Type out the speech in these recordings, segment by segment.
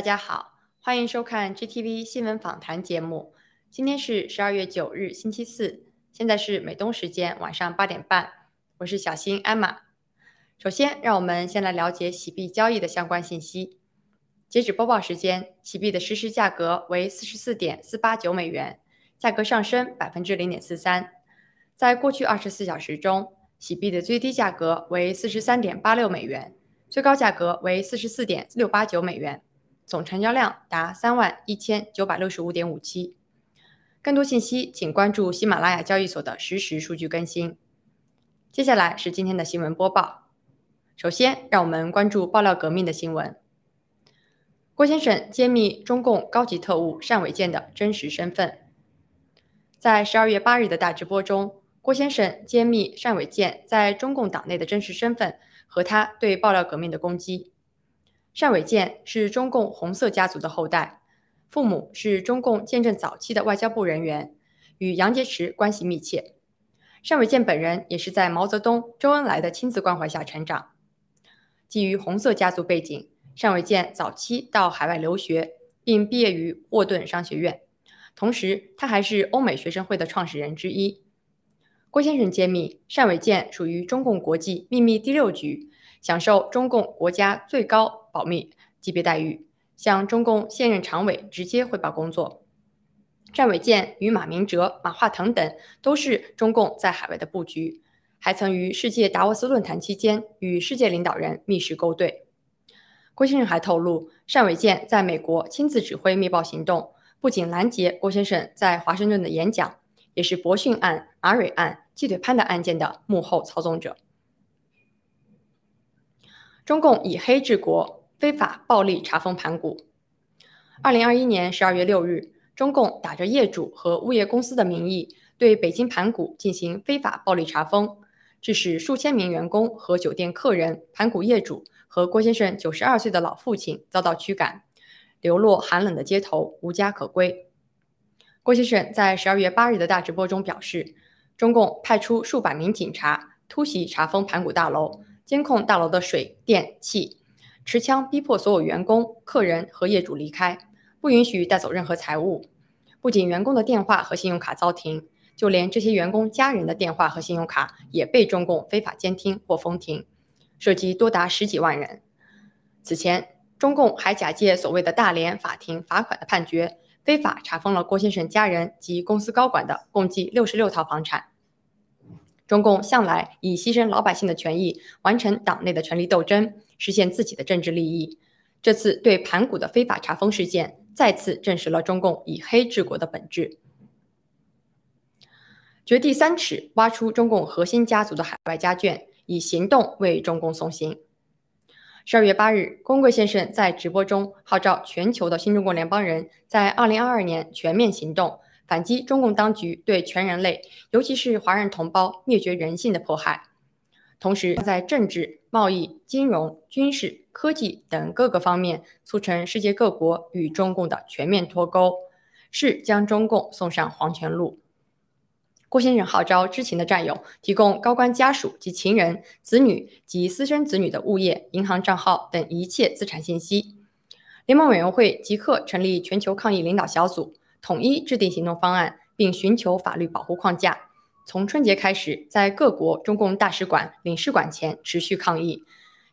大家好，欢迎收看 GTV 新闻访谈节目。今天是十二月九日，星期四，现在是美东时间晚上八点半。我是小新艾玛。首先，让我们先来了解洗币交易的相关信息。截止播报时间，洗币的实时价格为四十四点四八九美元，价格上升百分之零点四三。在过去二十四小时中，洗币的最低价格为四十三点八六美元。最高价格为四十四点六八九美元，总成交量达三万一千九百六十五点五七。更多信息请关注喜马拉雅交易所的实时数据更新。接下来是今天的新闻播报。首先，让我们关注爆料革命的新闻。郭先生揭秘中共高级特务单伟建的真实身份。在十二月八日的大直播中，郭先生揭秘单伟建在中共党内的真实身份。和他对爆料革命的攻击。单伟建是中共红色家族的后代，父母是中共建政早期的外交部人员，与杨洁篪关系密切。单伟建本人也是在毛泽东、周恩来的亲自关怀下成长。基于红色家族背景，单伟建早期到海外留学，并毕业于沃顿商学院，同时他还是欧美学生会的创始人之一。郭先生揭秘，单伟建属于中共国际秘密第六局，享受中共国家最高保密级别待遇，向中共现任常委直接汇报工作。单伟建与马明哲、马化腾等都是中共在海外的布局，还曾于世界达沃斯论坛期间与世界领导人密室勾兑。郭先生还透露，单伟建在美国亲自指挥密报行动，不仅拦截郭先生在华盛顿的演讲。也是博讯案、马蕊案、鸡腿潘的案件的幕后操纵者。中共以黑治国，非法暴力查封盘古。二零二一年十二月六日，中共打着业主和物业公司的名义，对北京盘古进行非法暴力查封，致使数千名员工和酒店客人、盘古业主和郭先生九十二岁的老父亲遭到驱赶，流落寒冷的街头，无家可归。郭先生在十二月八日的大直播中表示，中共派出数百名警察突袭查封盘古大楼，监控大楼的水电气，持枪逼迫所有员工、客人和业主离开，不允许带走任何财物。不仅员工的电话和信用卡遭停，就连这些员工家人的电话和信用卡也被中共非法监听或封停，涉及多达十几万人。此前，中共还假借所谓的大连法庭罚款的判决。非法查封了郭先生家人及公司高管的共计六十六套房产。中共向来以牺牲老百姓的权益，完成党内的权力斗争，实现自己的政治利益。这次对盘古的非法查封事件，再次证实了中共以黑治国的本质。掘地三尺，挖出中共核心家族的海外家眷，以行动为中共送行。十二月八日，龚贵先生在直播中号召全球的新中国联邦人在二零二二年全面行动，反击中共当局对全人类，尤其是华人同胞灭绝人性的迫害。同时，在政治、贸易、金融、军事、科技等各个方面，促成世界各国与中共的全面脱钩，是将中共送上黄泉路。郭先生号召知情的战友提供高官家属及情人、子女及私生子女的物业、银行账号等一切资产信息。联盟委员会即刻成立全球抗疫领导小组，统一制定行动方案，并寻求法律保护框架。从春节开始，在各国中共大使馆、领事馆前持续抗议。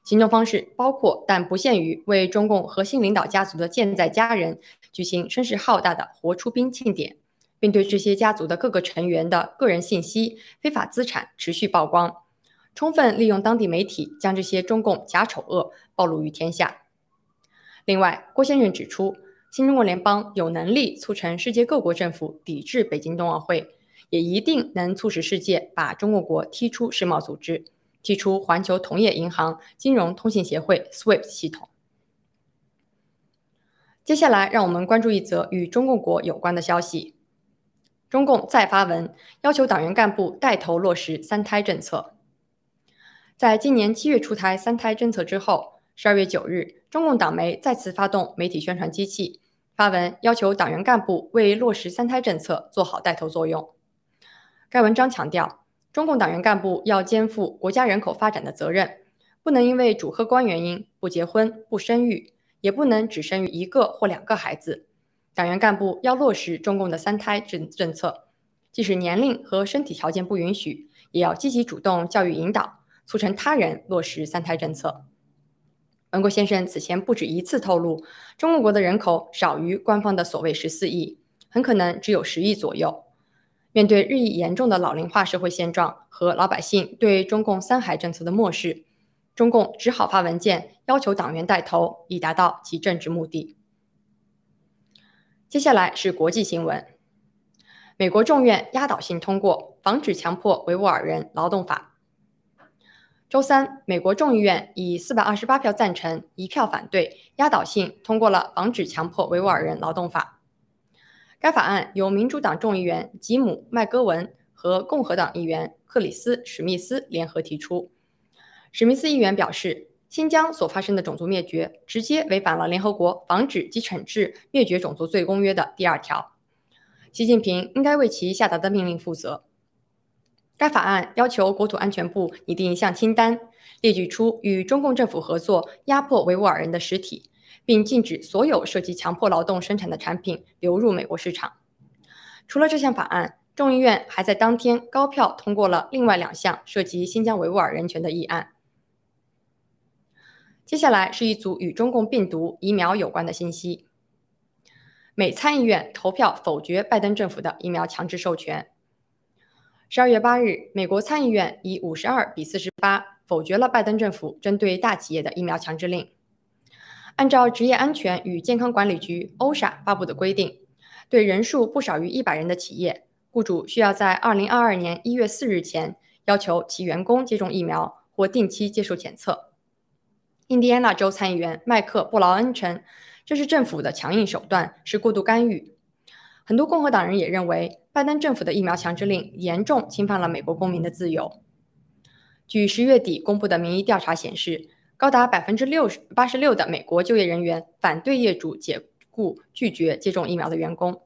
行动方式包括但不限于为中共核心领导家族的健在家人举行声势浩大的活出兵庆典。并对这些家族的各个成员的个人信息、非法资产持续曝光，充分利用当地媒体将这些中共假丑恶暴露于天下。另外，郭先生指出，新中国联邦有能力促成世界各国政府抵制北京冬奥会，也一定能促使世界把中国国踢出世贸组织，踢出环球同业银行金融通信协会 SWIFT 系统。接下来，让我们关注一则与中共国有关的消息。中共再发文要求党员干部带头落实三胎政策。在今年七月出台三胎政策之后，十二月九日，中共党媒再次发动媒体宣传机器，发文要求党员干部为落实三胎政策做好带头作用。该文章强调，中共党员干部要肩负国家人口发展的责任，不能因为主客观原因不结婚、不生育，也不能只生育一个或两个孩子。党员干部要落实中共的三胎政政策，即使年龄和身体条件不允许，也要积极主动教育引导，促成他人落实三胎政策。文国先生此前不止一次透露，中国国的人口少于官方的所谓十四亿，很可能只有十亿左右。面对日益严重的老龄化社会现状和老百姓对中共三孩政策的漠视，中共只好发文件要求党员带头，以达到其政治目的。接下来是国际新闻：美国众院压倒性通过《防止强迫维吾尔人劳动法》。周三，美国众议院以四百二十八票赞成、一票反对，压倒性通过了《防止强迫维吾尔人劳动法》。该法案由民主党众议员吉姆·麦戈文和共和党议员克里斯·史密斯联合提出。史密斯议员表示，新疆所发生的种族灭绝直接违反了联合国防止及惩治灭绝种族罪公约的第二条。习近平应该为其下达的命令负责。该法案要求国土安全部拟定一项清单，列举出与中共政府合作压迫维吾尔人的实体。并禁止所有涉及强迫劳动生产的产品流入美国市场。除了这项法案，众议院还在当天高票通过了另外两项涉及新疆维吾尔人权的议案。接下来是一组与中共病毒疫苗有关的信息：美参议院投票否决拜登政府的疫苗强制授权。十二月八日，美国参议院以五十二比四十八否决了拜登政府针对大企业的疫苗强制令。按照职业安全与健康管理局 （OSHA） 发布的规定，对人数不少于一百人的企业，雇主需要在二零二二年一月四日前要求其员工接种疫苗或定期接受检测。印第安纳州参议员麦克·布劳恩称，这是政府的强硬手段，是过度干预。很多共和党人也认为，拜登政府的疫苗强制令严重侵犯了美国公民的自由。据十月底公布的民意调查显示。高达百分之六十八十六的美国就业人员反对业主解雇拒绝接种疫苗的员工。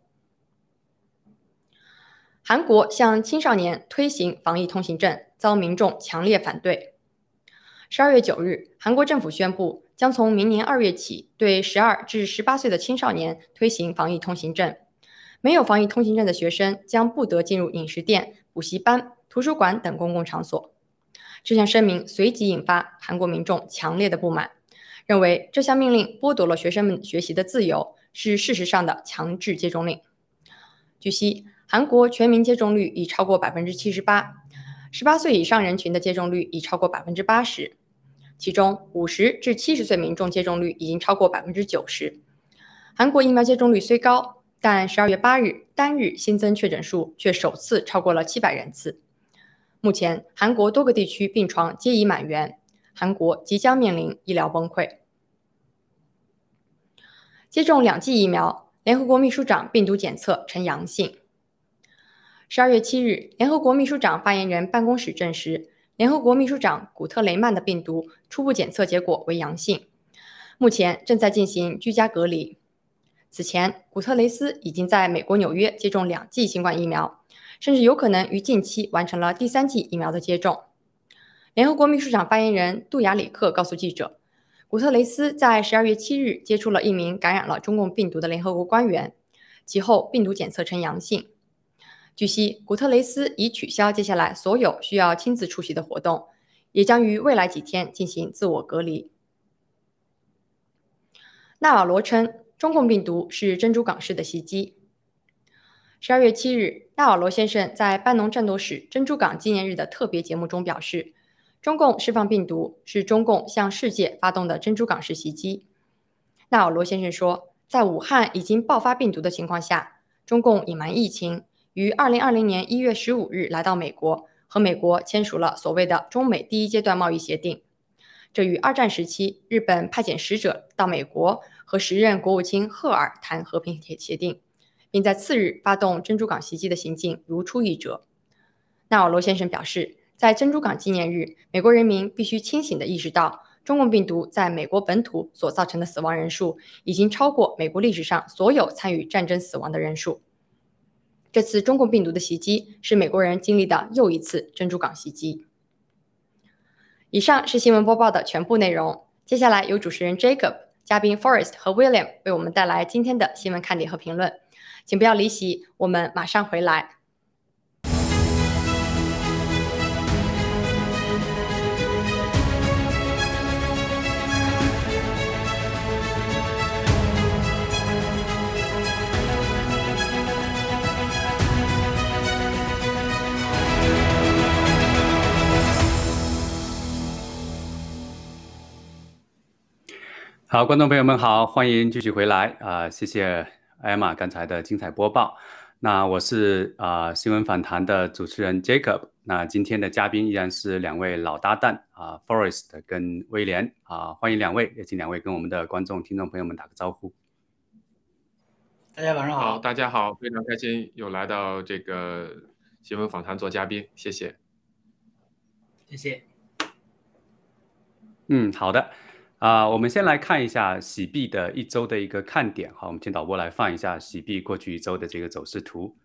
韩国向青少年推行防疫通行证，遭民众强烈反对。十二月九日，韩国政府宣布，将从明年二月起，对十二至十八岁的青少年推行防疫通行证。没有防疫通行证的学生将不得进入饮食店、补习班、图书馆等公共场所。这项声明随即引发韩国民众强烈的不满，认为这项命令剥夺了学生们学习的自由，是事实上的强制接种令。据悉，韩国全民接种率已超过百分之七十八，十八岁以上人群的接种率已超过百分之八十，其中五十至七十岁民众接种率已经超过百分之九十。韩国疫苗接种率虽高，但十二月八日单日新增确诊数却首次超过了七百人次。目前，韩国多个地区病床皆已满员，韩国即将面临医疗崩溃。接种两剂疫苗，联合国秘书长病毒检测呈阳性。十二月七日，联合国秘书长发言人办公室证实，联合国秘书长古特雷曼的病毒初步检测结果为阳性，目前正在进行居家隔离。此前，古特雷斯已经在美国纽约接种两剂新冠疫苗。甚至有可能于近期完成了第三剂疫苗的接种。联合国秘书长发言人杜雅里克告诉记者，古特雷斯在十二月七日接触了一名感染了中共病毒的联合国官员，其后病毒检测呈阳性。据悉，古特雷斯已取消接下来所有需要亲自出席的活动，也将于未来几天进行自我隔离。纳瓦罗称，中共病毒是珍珠港式的袭击。十二月七日，纳瓦罗先生在班农战斗史珍珠港纪念日的特别节目中表示，中共释放病毒是中共向世界发动的珍珠港式袭击。纳瓦罗先生说，在武汉已经爆发病毒的情况下，中共隐瞒疫情，于二零二零年一月十五日来到美国，和美国签署了所谓的中美第一阶段贸易协定。这与二战时期日本派遣使者到美国和时任国务卿赫尔谈和平协协定。并在次日发动珍珠港袭击的行径如出一辙。纳瓦罗先生表示，在珍珠港纪念日，美国人民必须清醒地意识到，中共病毒在美国本土所造成的死亡人数已经超过美国历史上所有参与战争死亡的人数。这次中共病毒的袭击是美国人经历的又一次珍珠港袭击。以上是新闻播报的全部内容，接下来由主持人 Jacob。嘉宾 Forest 和 William 为我们带来今天的新闻看点和评论。请不要离席，我们马上回来。好，观众朋友们好，欢迎继续回来啊！谢谢艾玛刚才的精彩播报。那我是啊新闻访谈的主持人 Jacob。那今天的嘉宾依然是两位老搭档啊，Forest 跟威廉啊，欢迎两位，也请两位跟我们的观众、听众朋友们打个招呼。大家晚上好，大家好，非常开心又来到这个新闻访谈做嘉宾，谢谢，谢谢。嗯，好的。啊，我们先来看一下洗币的一周的一个看点。好，我们请导播来放一下洗币过去一周的这个走势图。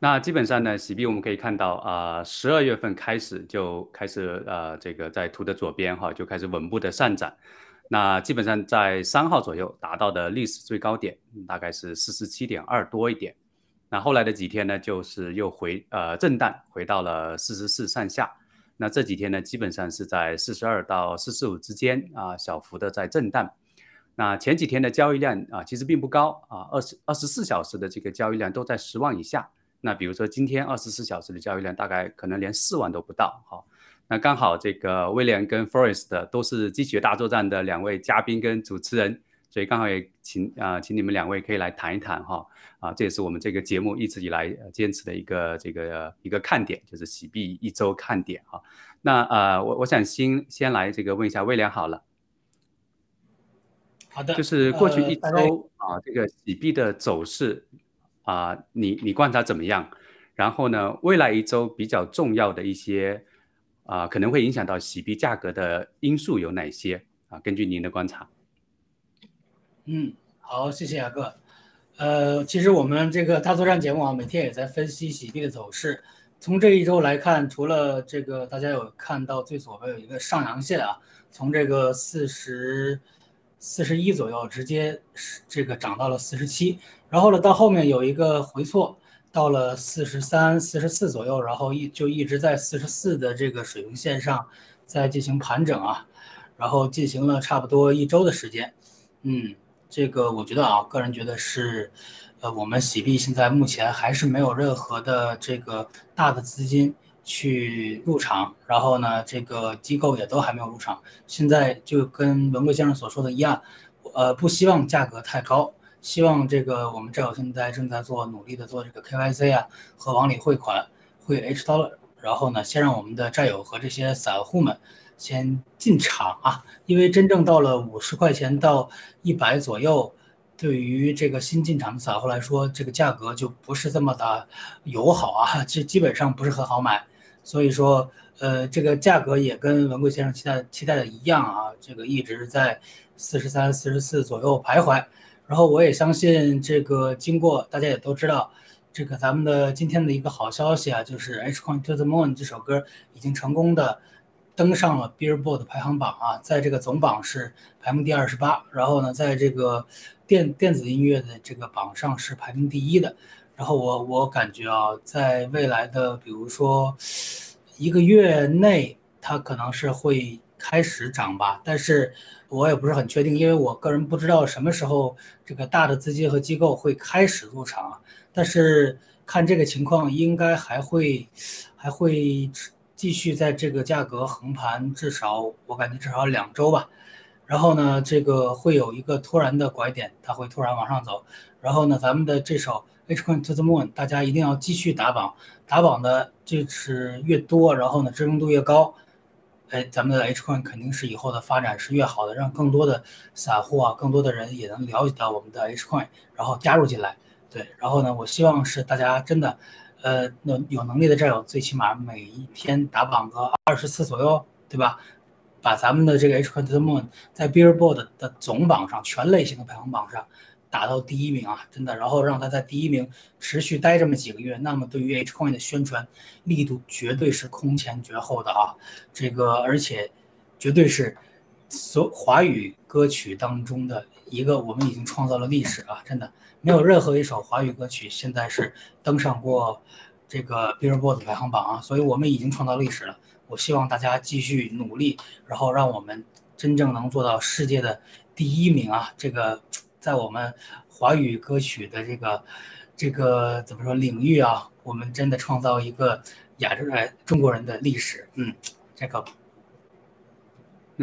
那基本上呢，洗币我们可以看到，啊，十二月份开始就开始，呃，这个在图的左边哈，就开始稳步的上涨。那基本上在三号左右达到的历史最高点，大概是四十七点二多一点。那后来的几天呢，就是又回呃震荡回到了四十四上下。那这几天呢，基本上是在四十二到四十五之间啊，小幅的在震荡。那前几天的交易量啊，其实并不高啊，二十二十四小时的这个交易量都在十万以下。那比如说今天二十四小时的交易量大概可能连四万都不到。好，那刚好这个威廉跟 Forest 都是机血大作战的两位嘉宾跟主持人。所以刚好也请啊，请你们两位可以来谈一谈哈啊，这也是我们这个节目一直以来坚持的一个这个一个看点，就是洗币一周看点哈。那呃，我我想先先来这个问一下威廉好了。好的。就是过去一周啊，这个洗币的走势啊，你你观察怎么样？然后呢，未来一周比较重要的一些啊，可能会影响到洗币价格的因素有哪些啊？根据您的观察。嗯，好，谢谢雅各。呃，其实我们这个大作战节目啊，每天也在分析洗币的走势。从这一周来看，除了这个大家有看到最左边有一个上阳线啊，从这个四十四十一左右直接这个涨到了四十七，然后呢到后面有一个回错，到了四十三、四十四左右，然后一就一直在四十四的这个水平线上在进行盘整啊，然后进行了差不多一周的时间，嗯。这个我觉得啊，个人觉得是，呃，我们洗币现在目前还是没有任何的这个大的资金去入场，然后呢，这个机构也都还没有入场。现在就跟文贵先生所说的一样，呃，不希望价格太高，希望这个我们战友现在正在做努力的做这个 KYC 啊和往里汇款汇 H dollar，然后呢，先让我们的战友和这些散户们。先进场啊，因为真正到了五十块钱到一百左右，对于这个新进场的散户来说，这个价格就不是这么的友好啊，这基本上不是很好买。所以说，呃，这个价格也跟文贵先生期待期待的一样啊，这个一直在四十三、四十四左右徘徊。然后我也相信，这个经过大家也都知道，这个咱们的今天的一个好消息啊，就是《H Coin to the Moon》这首歌已经成功的。登上了 Billboard 排行榜啊，在这个总榜是排名第二十八，然后呢，在这个电电子音乐的这个榜上是排名第一的。然后我我感觉啊，在未来的比如说一个月内，它可能是会开始涨吧，但是我也不是很确定，因为我个人不知道什么时候这个大的资金和机构会开始入场，但是看这个情况，应该还会还会。继续在这个价格横盘，至少我感觉至少两周吧。然后呢，这个会有一个突然的拐点，它会突然往上走。然后呢，咱们的这首 H Coin to the Moon，大家一定要继续打榜，打榜的这是越多，然后呢知名度越高，哎，咱们的 H Coin 肯定是以后的发展是越好的，让更多的散户啊，更多的人也能了解到我们的 H Coin，然后加入进来。对，然后呢，我希望是大家真的。呃，有有能力的战友，最起码每一天打榜个二十次左右，对吧？把咱们的这个 H Coin to the Moon 在 Billboard 的总榜上，全类型的排行榜上，打到第一名啊，真的，然后让他在第一名持续待这么几个月，那么对于 H Coin 的宣传力度绝对是空前绝后的啊，这个而且绝对是所华语歌曲当中的一个，我们已经创造了历史啊，真的。没有任何一首华语歌曲现在是登上过这个 Billboard 排行榜啊，所以我们已经创造历史了。我希望大家继续努力，然后让我们真正能做到世界的第一名啊！这个在我们华语歌曲的这个这个怎么说领域啊，我们真的创造一个亚洲人中国人的历史。嗯，这个。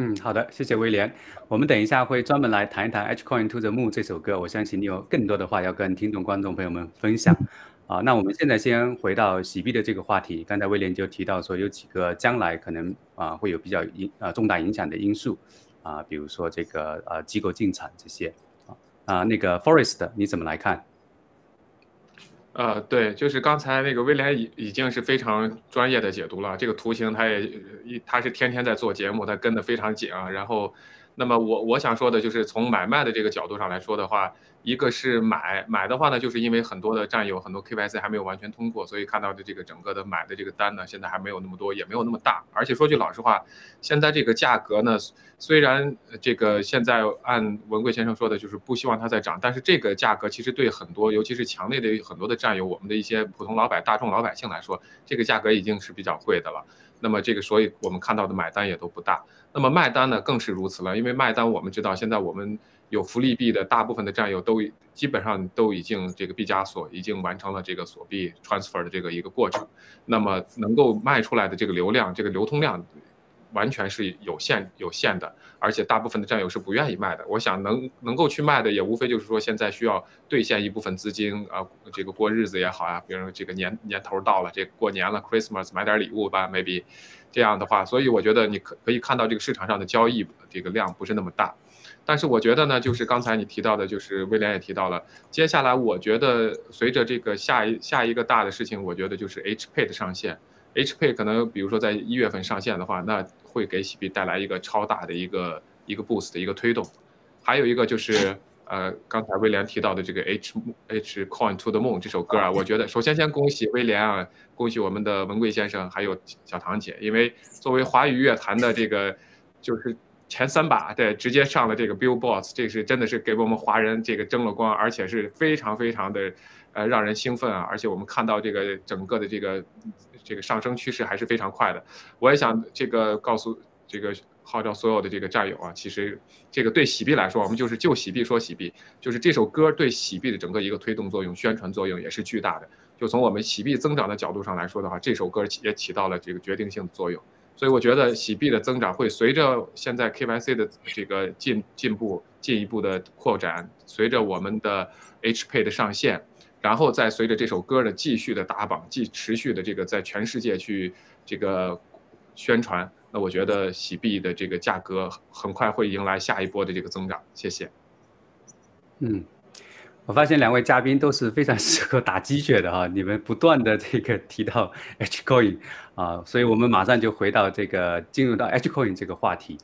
嗯，好的，谢谢威廉。我们等一下会专门来谈一谈《H Coin to the Moon》这首歌，我相信你有更多的话要跟听众观众朋友们分享。啊，那我们现在先回到洗币的这个话题。刚才威廉就提到说，有几个将来可能啊会有比较影啊重大影响的因素啊，比如说这个呃机构进场这些啊啊那个 Forest 你怎么来看？呃，对，就是刚才那个威廉已已经是非常专业的解读了这个图形，他也他是天天在做节目，他跟的非常紧啊。然后，那么我我想说的就是从买卖的这个角度上来说的话。一个是买买的话呢，就是因为很多的战友，很多 KYC 还没有完全通过，所以看到的这个整个的买的这个单呢，现在还没有那么多，也没有那么大。而且说句老实话，现在这个价格呢，虽然这个现在按文贵先生说的，就是不希望它再涨，但是这个价格其实对很多，尤其是墙内的很多的战友，我们的一些普通老百大众老百姓来说，这个价格已经是比较贵的了。那么这个，所以我们看到的买单也都不大。那么卖单呢，更是如此了，因为卖单我们知道，现在我们。有福利币的大部分的战友都基本上都已经这个毕加索已经完成了这个锁币 transfer 的这个一个过程，那么能够卖出来的这个流量，这个流通量完全是有限有限的，而且大部分的战友是不愿意卖的。我想能能够去卖的，也无非就是说现在需要兑现一部分资金啊，这个过日子也好呀，比如这个年年头到了，这过年了 Christmas 买点礼物吧，maybe 这样的话，所以我觉得你可可以看到这个市场上的交易这个量不是那么大。但是我觉得呢，就是刚才你提到的，就是威廉也提到了。接下来，我觉得随着这个下一下一个大的事情，我觉得就是 H Pay 的上线。H Pay 可能比如说在一月份上线的话，那会给喜币带来一个超大的一个一个 boost 的一个推动。还有一个就是，呃，刚才威廉提到的这个 H H Coin to the Moon 这首歌啊，我觉得首先先恭喜威廉啊，恭喜我们的文贵先生还有小唐姐，因为作为华语乐坛的这个就是。前三把对，直接上了这个 Billboard，这是真的是给我们华人这个争了光，而且是非常非常的，呃，让人兴奋啊！而且我们看到这个整个的这个这个上升趋势还是非常快的。我也想这个告诉这个号召所有的这个战友啊，其实这个对喜币来说，我们就是就喜币说喜币，就是这首歌对喜币的整个一个推动作用、宣传作用也是巨大的。就从我们喜币增长的角度上来说的话，这首歌也起到了这个决定性的作用。所以我觉得洗币的增长会随着现在 KYC 的这个进进步进一步的扩展，随着我们的 H Pay 的上线，然后再随着这首歌的继续的打榜，继持续的这个在全世界去这个宣传，那我觉得洗币的这个价格很快会迎来下一波的这个增长。谢谢。嗯。我发现两位嘉宾都是非常适合打鸡血的哈，你们不断的这个提到 H coin 啊，所以我们马上就回到这个进入到 H coin 这个话题。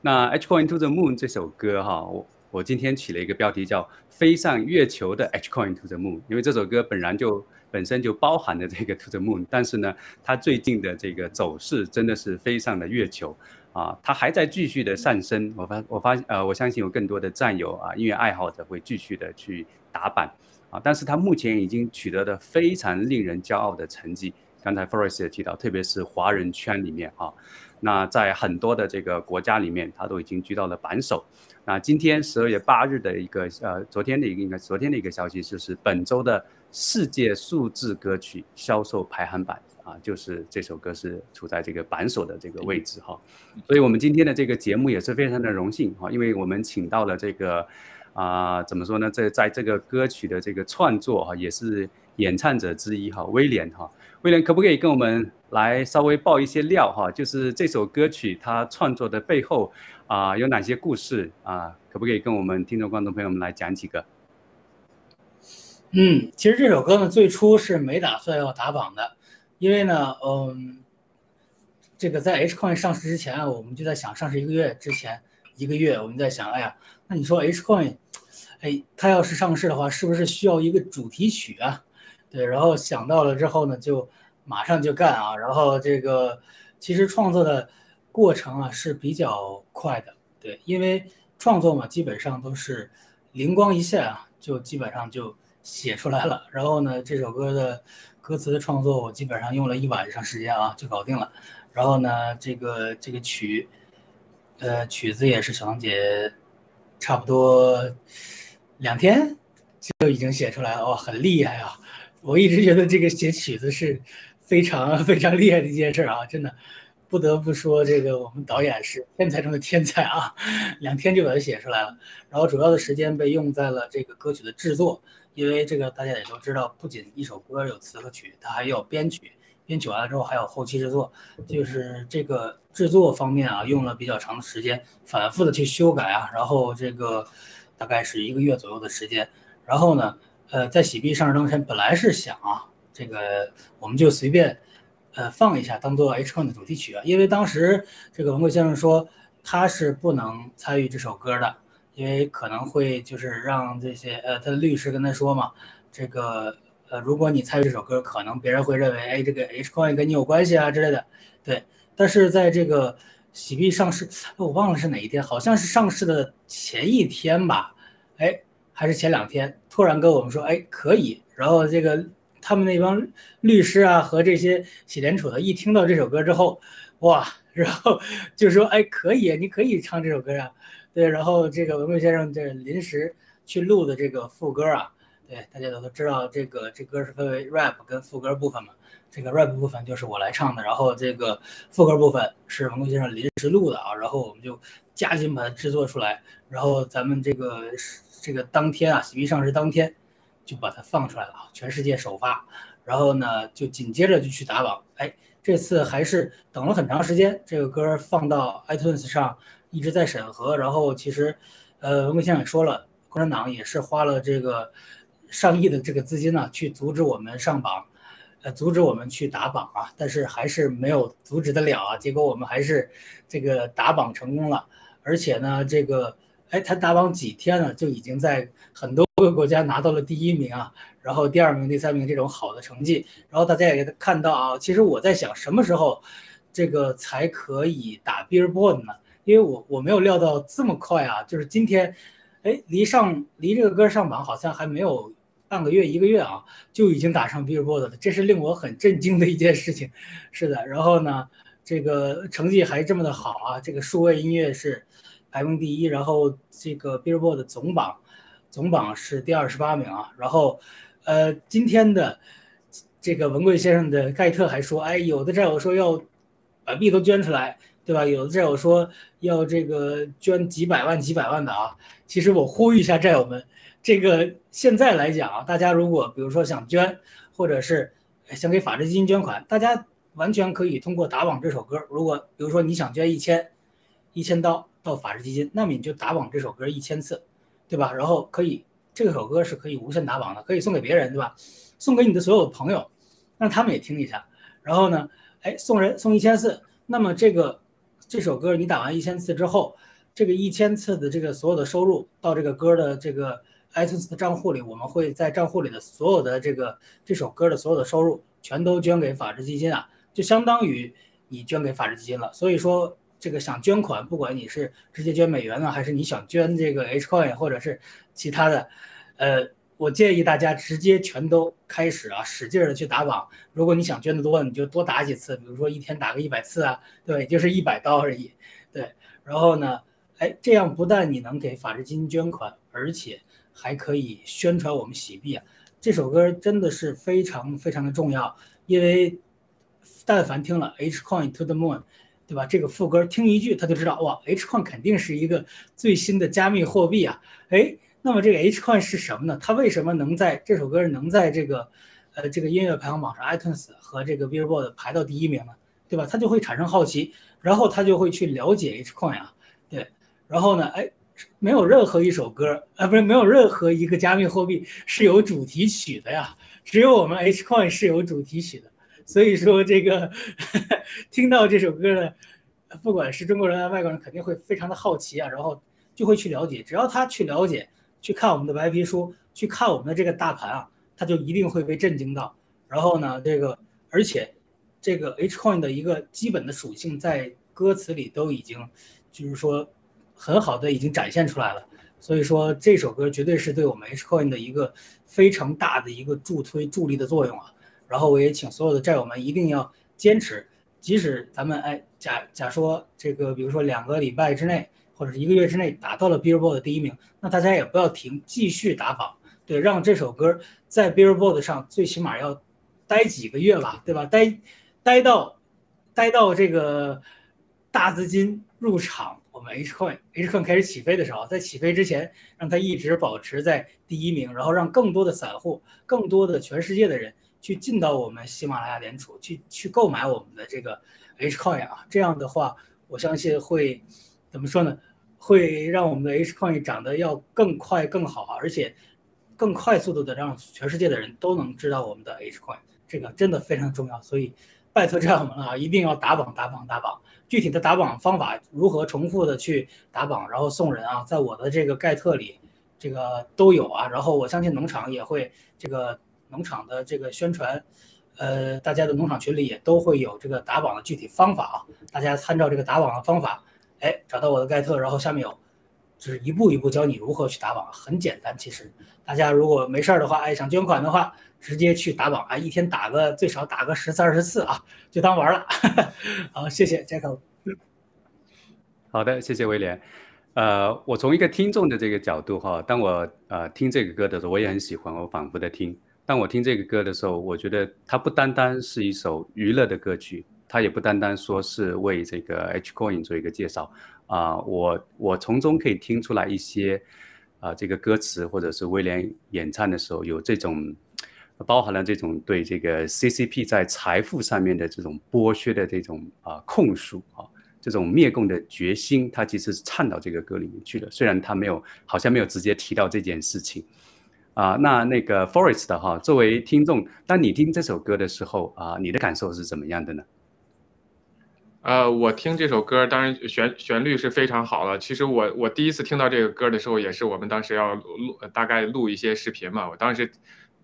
那 H coin to the moon 这首歌哈，我我今天起了一个标题叫《飞上月球的 H coin to the moon》，因为这首歌本来就本身就包含了这个 to the moon，但是呢，它最近的这个走势真的是飞上了月球。啊，它还在继续的上升。我发，我发，呃，我相信有更多的战友啊，音乐爱好者会继续的去打板啊。但是它目前已经取得了非常令人骄傲的成绩。刚才 Forest 也提到，特别是华人圈里面啊，那在很多的这个国家里面，它都已经居到了榜首。那今天十二月八日的一个呃，昨天的一个应该昨天的一个消息，就是本周的世界数字歌曲销售排行榜。啊，就是这首歌是处在这个榜首的这个位置哈，所以我们今天的这个节目也是非常的荣幸哈，因为我们请到了这个啊，怎么说呢？这在这个歌曲的这个创作哈，也是演唱者之一哈，威廉哈，威廉可不可以跟我们来稍微爆一些料哈？就是这首歌曲它创作的背后啊，有哪些故事啊？可不可以跟我们听众观众朋友们来讲几个？嗯，其实这首歌呢，最初是没打算要打榜的。因为呢，嗯，这个在 H coin 上市之前啊，我们就在想，上市一个月之前，一个月我们在想，哎呀，那你说 H coin 哎，它要是上市的话，是不是需要一个主题曲啊？对，然后想到了之后呢，就马上就干啊。然后这个其实创作的过程啊是比较快的，对，因为创作嘛，基本上都是灵光一现啊，就基本上就写出来了。然后呢，这首歌的歌词的创作，我基本上用了一晚上时间啊，就搞定了。然后呢，这个这个曲，呃，曲子也是小唐姐差不多两天就已经写出来了，哇，很厉害啊！我一直觉得这个写曲子是非常 非常厉害的一件事啊，真的不得不说，这个我们导演是天才中的天才啊，两天就把它写出来了。然后主要的时间被用在了这个歌曲的制作，因为这个大家也都知道，不仅一首歌有词和曲，它还要编曲。编曲完了之后还有后期制作，就是这个制作方面啊，用了比较长的时间，反复的去修改啊，然后这个大概是一个月左右的时间。然后呢，呃，在喜币上市当天，本来是想啊，这个我们就随便呃放一下，当做 H one 的主题曲啊，因为当时这个文贵先生说他是不能参与这首歌的，因为可能会就是让这些呃他的律师跟他说嘛，这个。呃，如果你参与这首歌，可能别人会认为，哎，这个 H coin 跟你有关系啊之类的，对。但是在这个喜币上市，我忘了是哪一天，好像是上市的前一天吧，哎，还是前两天，突然跟我们说，哎，可以。然后这个他们那帮律师啊和这些洗联储的，一听到这首歌之后，哇，然后就说，哎，可以，你可以唱这首歌啊，对。然后这个文贵先生这临时去录的这个副歌啊。对，大家都都知道这个这歌是分为 rap 跟副歌部分嘛。这个 rap 部分就是我来唱的，然后这个副歌部分是文贵先生临时录的啊。然后我们就加紧把它制作出来，然后咱们这个这个当天啊，喜币上市当天就把它放出来了啊，全世界首发。然后呢，就紧接着就去打榜。哎，这次还是等了很长时间，这个歌放到 iTunes 上一直在审核。然后其实，呃，文贵先生也说了，共产党也是花了这个。上亿的这个资金呢，去阻止我们上榜，呃，阻止我们去打榜啊，但是还是没有阻止得了啊。结果我们还是这个打榜成功了，而且呢，这个哎，他打榜几天呢，就已经在很多个国家拿到了第一名啊，然后第二名、第三名这种好的成绩。然后大家也看到啊，其实我在想什么时候这个才可以打 Billboard 呢？因为我我没有料到这么快啊，就是今天，哎，离上离这个歌上榜好像还没有。半个月一个月啊，就已经打上 Billboard 了，这是令我很震惊的一件事情。是的，然后呢，这个成绩还这么的好啊，这个数位音乐是排名第一，然后这个 Billboard 总榜总榜是第二十八名啊。然后，呃，今天的这个文贵先生的盖特还说，哎，有的战友说要把币都捐出来，对吧？有的战友说要这个捐几百万几百万的啊。其实我呼吁一下战友们。这个现在来讲啊，大家如果比如说想捐，或者是想给法治基金捐款，大家完全可以通过打榜这首歌。如果比如说你想捐一千一千刀到法治基金，那么你就打榜这首歌一千次，对吧？然后可以这首歌是可以无限打榜的，可以送给别人，对吧？送给你的所有朋友，让他们也听一下。然后呢，哎，送人送一千次，那么这个这首歌你打完一千次之后，这个一千次的这个所有的收入到这个歌的这个。iTunes 的账户里，我们会在账户里的所有的这个这首歌的所有的收入，全都捐给法治基金啊，就相当于你捐给法治基金了。所以说，这个想捐款，不管你是直接捐美元呢，还是你想捐这个 H coin 或者是其他的，呃，我建议大家直接全都开始啊，使劲儿的去打榜。如果你想捐的多，你就多打几次，比如说一天打个一百次啊，对，就是一百刀而已，对。然后呢，哎，这样不但你能给法治基金捐款，而且还可以宣传我们喜币啊！这首歌真的是非常非常的重要，因为但凡听了 H coin to the moon，对吧？这个副歌听一句他就知道，哇，H coin 肯定是一个最新的加密货币啊！哎，那么这个 H coin 是什么呢？它为什么能在这首歌能在这个呃这个音乐排行榜上 iTunes 和这个 Billboard 排到第一名呢？对吧？他就会产生好奇，然后他就会去了解 H coin 啊，对，然后呢，哎。没有任何一首歌啊，不是没有任何一个加密货币是有主题曲的呀，只有我们 H coin 是有主题曲的。所以说这个 听到这首歌的，不管是中国人啊外国人，肯定会非常的好奇啊，然后就会去了解。只要他去了解，去看我们的白皮书，去看我们的这个大盘啊，他就一定会被震惊到。然后呢，这个而且这个 H coin 的一个基本的属性在歌词里都已经就是说很好的已经展现出来了。所以说这首歌绝对是对我们 H coin 的一个非常大的一个助推助力的作用啊。然后我也请所有的战友们一定要坚持，即使咱们哎假假说这个比如说两个礼拜之内或者是一个月之内达到了 Billboard 的第一名，那大家也不要停，继续打榜，对，让这首歌在 Billboard 上最起码要待几个月吧，对吧？待待到待到这个大资金入场。我们 H coin H coin 开始起飞的时候，在起飞之前，让它一直保持在第一名，然后让更多的散户、更多的全世界的人去进到我们喜马拉雅联储去去购买我们的这个 H coin 啊，这样的话，我相信会怎么说呢？会让我们的 H coin 涨得要更快更好，而且更快速度的让全世界的人都能知道我们的 H coin，这个真的非常重要，所以拜托战友们啊，一定要打榜打榜打榜。具体的打榜方法如何重复的去打榜，然后送人啊，在我的这个盖特里，这个都有啊。然后我相信农场也会这个农场的这个宣传，呃，大家的农场群里也都会有这个打榜的具体方法啊。大家参照这个打榜的方法，哎，找到我的盖特，然后下面有，就是一步一步教你如何去打榜，很简单。其实大家如果没事儿的话，哎，想捐款的话。直接去打榜啊！一天打个最少打个十次二十次啊，就当玩了。好，谢谢 Jack。好的，谢谢威廉。呃，我从一个听众的这个角度哈，当我呃听这个歌的时候，我也很喜欢，我反复的听。当我听这个歌的时候，我觉得它不单单是一首娱乐的歌曲，它也不单单说是为这个 H Coin 做一个介绍啊。我我从中可以听出来一些啊，这个歌词或者是威廉演唱的时候有这种。包含了这种对这个 CCP 在财富上面的这种剥削的这种啊控诉啊，这种灭共的决心，他其实是唱到这个歌里面去了。虽然他没有，好像没有直接提到这件事情啊。那那个 Forest 的哈，作为听众，当你听这首歌的时候啊，你的感受是怎么样的呢？呃，我听这首歌，当然旋旋律是非常好了。其实我我第一次听到这个歌的时候，也是我们当时要录大概录一些视频嘛，我当时。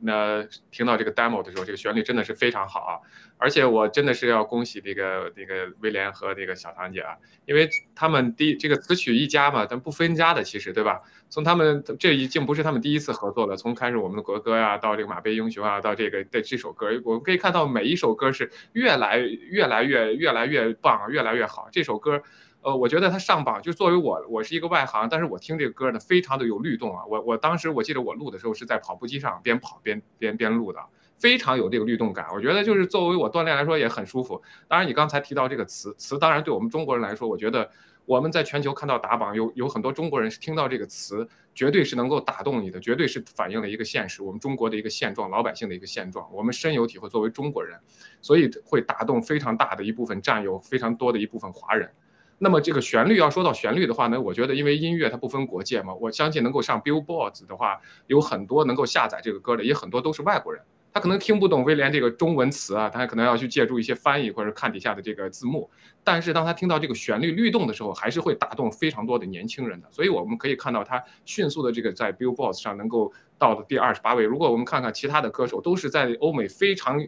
那听到这个 demo 的时候，这个旋律真的是非常好啊！而且我真的是要恭喜那个那个威廉和那个小唐姐啊，因为他们第这个词曲一家嘛，但不分家的，其实对吧？从他们这已经不是他们第一次合作了，从开始我们的国歌呀，到这个马背英雄啊，到这个的这首歌，我们可以看到每一首歌是越来越来越越来越棒，越来越好。这首歌。呃，我觉得他上榜，就作为我，我是一个外行，但是我听这个歌呢，非常的有律动啊。我我当时我记得我录的时候是在跑步机上边跑边边边录的，非常有这个律动感。我觉得就是作为我锻炼来说也很舒服。当然，你刚才提到这个词词，当然对我们中国人来说，我觉得我们在全球看到打榜，有有很多中国人是听到这个词，绝对是能够打动你的，绝对是反映了一个现实，我们中国的一个现状，老百姓的一个现状，我们深有体会。作为中国人，所以会打动非常大的一部分战友，非常多的一部分华人。那么这个旋律要说到旋律的话呢，我觉得因为音乐它不分国界嘛，我相信能够上 Billboard 的话，有很多能够下载这个歌的，也很多都是外国人，他可能听不懂威廉这个中文词啊，他可能要去借助一些翻译或者看底下的这个字幕，但是当他听到这个旋律律动的时候，还是会打动非常多的年轻人的，所以我们可以看到他迅速的这个在 Billboard 上能够到了第二十八位。如果我们看看其他的歌手，都是在欧美非常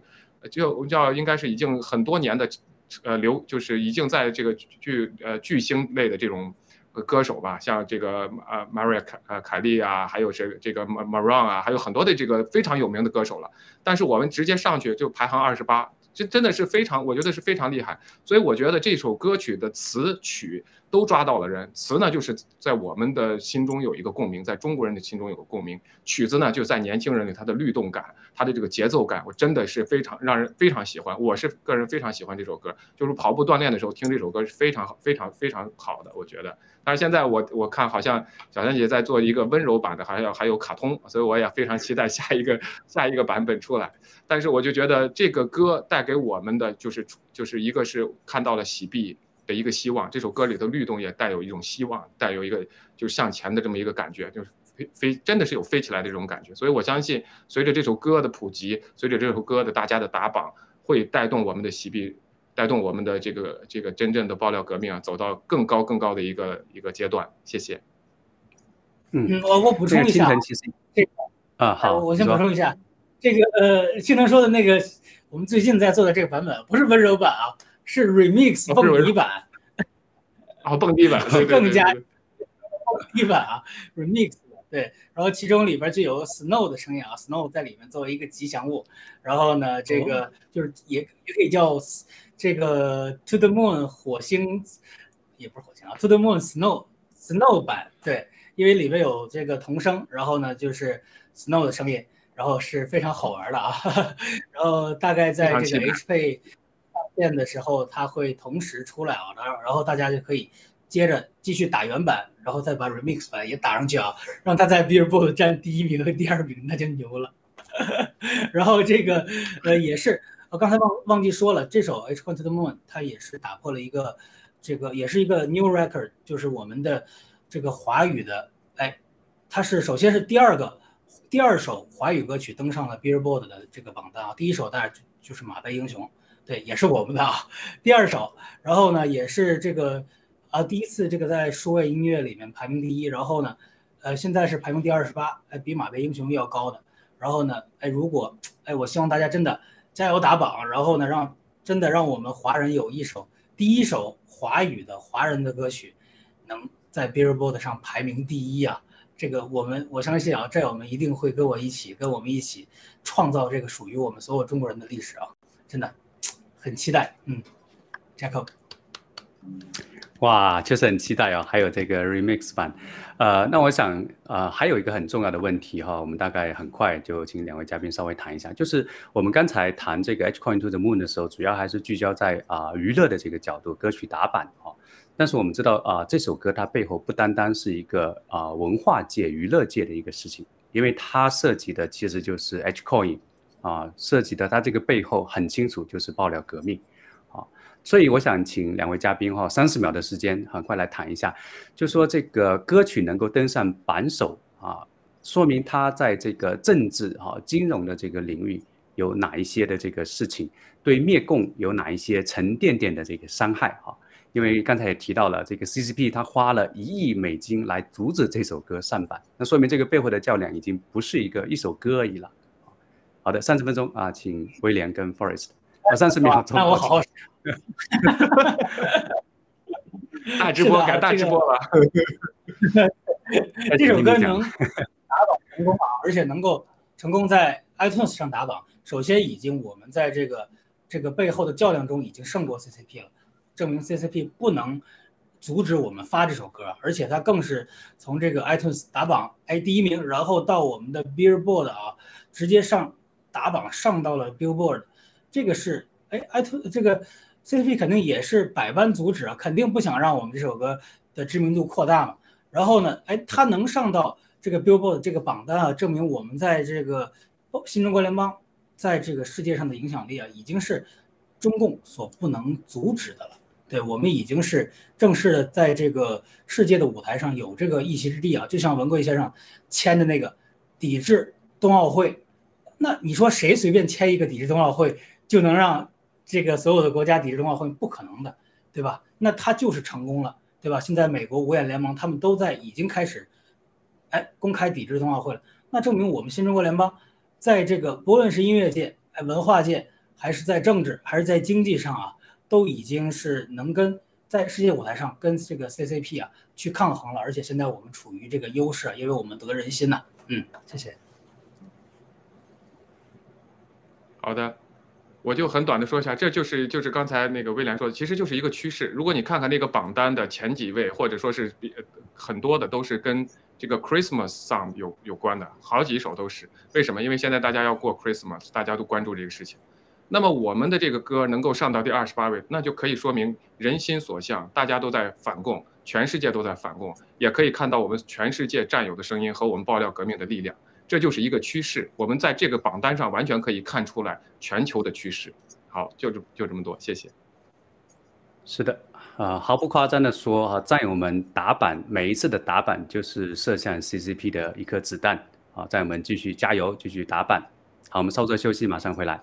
就叫应该是已经很多年的。呃，流就是已经在这个巨呃巨星类的这种歌手吧，像这个呃 Maria 凯呃凯莉啊，还有这这个 Maroon 啊，还有很多的这个非常有名的歌手了。但是我们直接上去就排行二十八。这真的是非常，我觉得是非常厉害，所以我觉得这首歌曲的词曲都抓到了人。词呢，就是在我们的心中有一个共鸣，在中国人的心中有个共鸣；曲子呢，就在年轻人里，它的律动感，它的这个节奏感，我真的是非常让人非常喜欢。我是个人非常喜欢这首歌，就是跑步锻炼的时候听这首歌是非常好、非常非常好的，我觉得。但是现在我我看好像小三姐在做一个温柔版的，还要还有卡通，所以我也非常期待下一个下一个版本出来。但是我就觉得这个歌带给我们的就是就是一个是看到了喜币的一个希望，这首歌里的律动也带有一种希望，带有一个就是向前的这么一个感觉，就是飞飞真的是有飞起来的这种感觉。所以我相信随着这首歌的普及，随着这首歌的大家的打榜，会带动我们的喜币。带动我们的这个这个真正的爆料革命啊，走到更高更高的一个一个阶段。谢谢。嗯，我我补充一下，这个啊好，我先补充一下，这个呃，青藤说的那个，我们最近在做的这个版本不是温柔版啊，是 remix 蹦迪版，啊蹦迪版更加蹦迪版啊 remix 对，然后其中里边就有 snow 的声音啊，snow 在里面作为一个吉祥物，然后呢，这个就是也也可以叫这个 to the moon 火星，也不是火星啊，to the moon snow snow 版对。因为里面有这个童声，然后呢就是 Snow 的声音，然后是非常好玩的啊。然后大概在这个 H 配上线的时候，它会同时出来啊，然后然后大家就可以接着继续打原版，然后再把 Remix 版也打上去啊，让它在 Billboard 占第一名和第二名，那就牛了。然后这个呃也是，我刚才忘忘记说了，这首 H Point to the Moon 它也是打破了一个这个也是一个 New Record，就是我们的。这个华语的，哎，它是首先是第二个，第二首华语歌曲登上了 Billboard 的这个榜单啊。第一首当然就是《马背英雄》，对，也是我们的啊。第二首，然后呢，也是这个啊，第一次这个在数位音乐里面排名第一。然后呢，呃，现在是排名第二十八，哎，比《马背英雄》要高的。然后呢，哎，如果哎，我希望大家真的加油打榜，然后呢，让真的让我们华人有一首第一首华语的华人的歌曲能。在 Billboard 上排名第一啊！这个我们我相信啊，战友们一定会跟我一起，跟我们一起创造这个属于我们所有中国人的历史啊！真的很期待，嗯，Jacob，哇，确实很期待哦。还有这个 Remix 版，呃，那我想呃，还有一个很重要的问题哈，我们大概很快就请两位嘉宾稍微谈一下，就是我们刚才谈这个 H Coin to the Moon 的时候，主要还是聚焦在啊娱乐的这个角度，歌曲打版哈。但是我们知道啊，这首歌它背后不单单是一个啊文化界、娱乐界的一个事情，因为它涉及的其实就是 H coin，啊，涉及的它这个背后很清楚就是爆料革命，啊，所以我想请两位嘉宾哈，三十秒的时间，很快来谈一下，就说这个歌曲能够登上榜首啊，说明它在这个政治哈、金融的这个领域有哪一些的这个事情，对灭共有哪一些沉甸甸的这个伤害哈。因为刚才也提到了这个 CCP，他花了一亿美金来阻止这首歌上榜，那说明这个背后的较量已经不是一个一首歌而已了。好的，三十分钟啊，请威廉跟 Forest，啊，三十秒钟。那我好好。大直播，改大直播了。这首歌能打榜成功啊，而且能够成功在 iTunes 上打榜，首先已经我们在这个这个背后的较量中已经胜过 CCP 了。证明 CCP 不能阻止我们发这首歌，而且它更是从这个 iTunes 打榜哎第一名，然后到我们的 Billboard 啊，直接上打榜上到了 Billboard，这个是哎，i t 这个 CCP 肯定也是百般阻止啊，肯定不想让我们这首歌的知名度扩大嘛。然后呢，哎，它能上到这个 Billboard 这个榜单啊，证明我们在这个新中国联邦在这个世界上的影响力啊，已经是中共所不能阻止的了。对我们已经是正式的在这个世界的舞台上有这个一席之地啊，就像文贵先生签的那个抵制冬奥会，那你说谁随便签一个抵制冬奥会就能让这个所有的国家抵制冬奥会？不可能的，对吧？那他就是成功了，对吧？现在美国五眼联盟他们都在已经开始，哎，公开抵制冬奥会了，那证明我们新中国联邦在这个不论是音乐界、哎文化界，还是在政治，还是在经济上啊。都已经是能跟在世界舞台上跟这个 CCP 啊去抗衡了，而且现在我们处于这个优势，因为我们得人心呐。嗯，谢谢。好的，我就很短的说一下，这就是就是刚才那个威廉说的，其实就是一个趋势。如果你看看那个榜单的前几位，或者说是比很多的都是跟这个 Christmas song 有有关的，好几首都是。为什么？因为现在大家要过 Christmas，大家都关注这个事情。那么我们的这个歌能够上到第二十八位，那就可以说明人心所向，大家都在反共，全世界都在反共，也可以看到我们全世界战友的声音和我们爆料革命的力量，这就是一个趋势。我们在这个榜单上完全可以看出来全球的趋势。好，就这就这么多，谢谢。是的，啊，毫不夸张的说，啊，战友们打板每一次的打板就是射向 CCP 的一颗子弹。啊，战友们继续加油，继续打板。好，我们稍作休息，马上回来。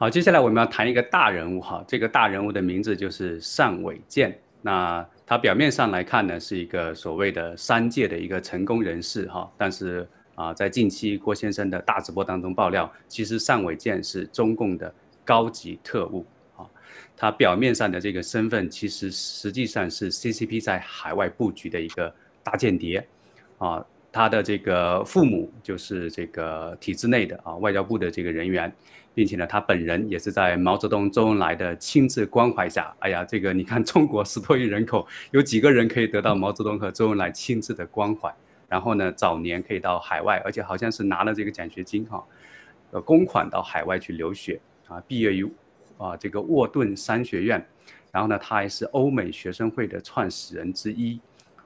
好，接下来我们要谈一个大人物哈，这个大人物的名字就是单伟健。那他表面上来看呢，是一个所谓的商界的一个成功人士哈，但是啊，在近期郭先生的大直播当中爆料，其实单伟健是中共的高级特务啊。他表面上的这个身份，其实实际上是 CCP 在海外布局的一个大间谍啊。他的这个父母就是这个体制内的啊，外交部的这个人员。并且呢，他本人也是在毛泽东、周恩来的亲自关怀下，哎呀，这个你看，中国十多亿人口，有几个人可以得到毛泽东和周恩来亲自的关怀？然后呢，早年可以到海外，而且好像是拿了这个奖学金哈，呃，公款到海外去留学啊，毕业于啊这个沃顿商学院，然后呢，他还是欧美学生会的创始人之一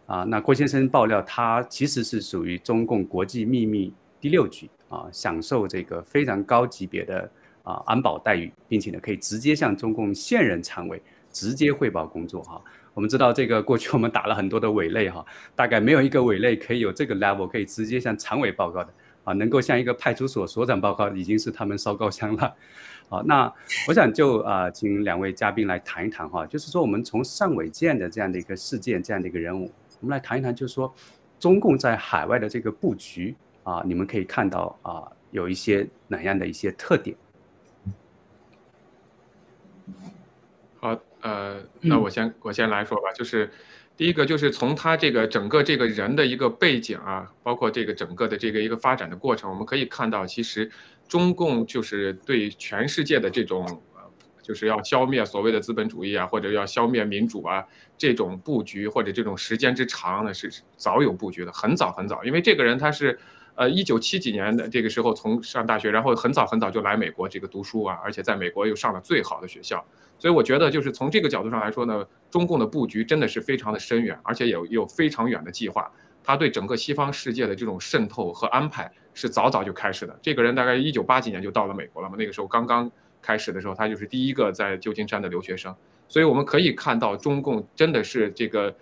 啊。那郭先生爆料，他其实是属于中共国际秘密第六局啊，享受这个非常高级别的。啊，安保待遇，并且呢，可以直接向中共现任常委直接汇报工作哈。我们知道这个过去我们打了很多的委类哈，大概没有一个委类可以有这个 level 可以直接向常委报告的啊，能够向一个派出所所长报告，已经是他们烧高香了。好，那我想就啊，请两位嘉宾来谈一谈哈，就是说我们从尚伟建的这样的一个事件，这样的一个人物，我们来谈一谈，就是说中共在海外的这个布局啊，你们可以看到啊，有一些哪样的一些特点？好，呃，那我先我先来说吧，就是第一个就是从他这个整个这个人的一个背景啊，包括这个整个的这个一个发展的过程，我们可以看到，其实中共就是对全世界的这种，就是要消灭所谓的资本主义啊，或者要消灭民主啊，这种布局或者这种时间之长呢，是早有布局的，很早很早，因为这个人他是。呃，一九七几年的这个时候，从上大学，然后很早很早就来美国这个读书啊，而且在美国又上了最好的学校，所以我觉得就是从这个角度上来说呢，中共的布局真的是非常的深远，而且有有非常远的计划。他对整个西方世界的这种渗透和安排是早早就开始的。这个人大概一九八几年就到了美国了嘛，那个时候刚刚开始的时候，他就是第一个在旧金山的留学生。所以我们可以看到，中共真的是这个。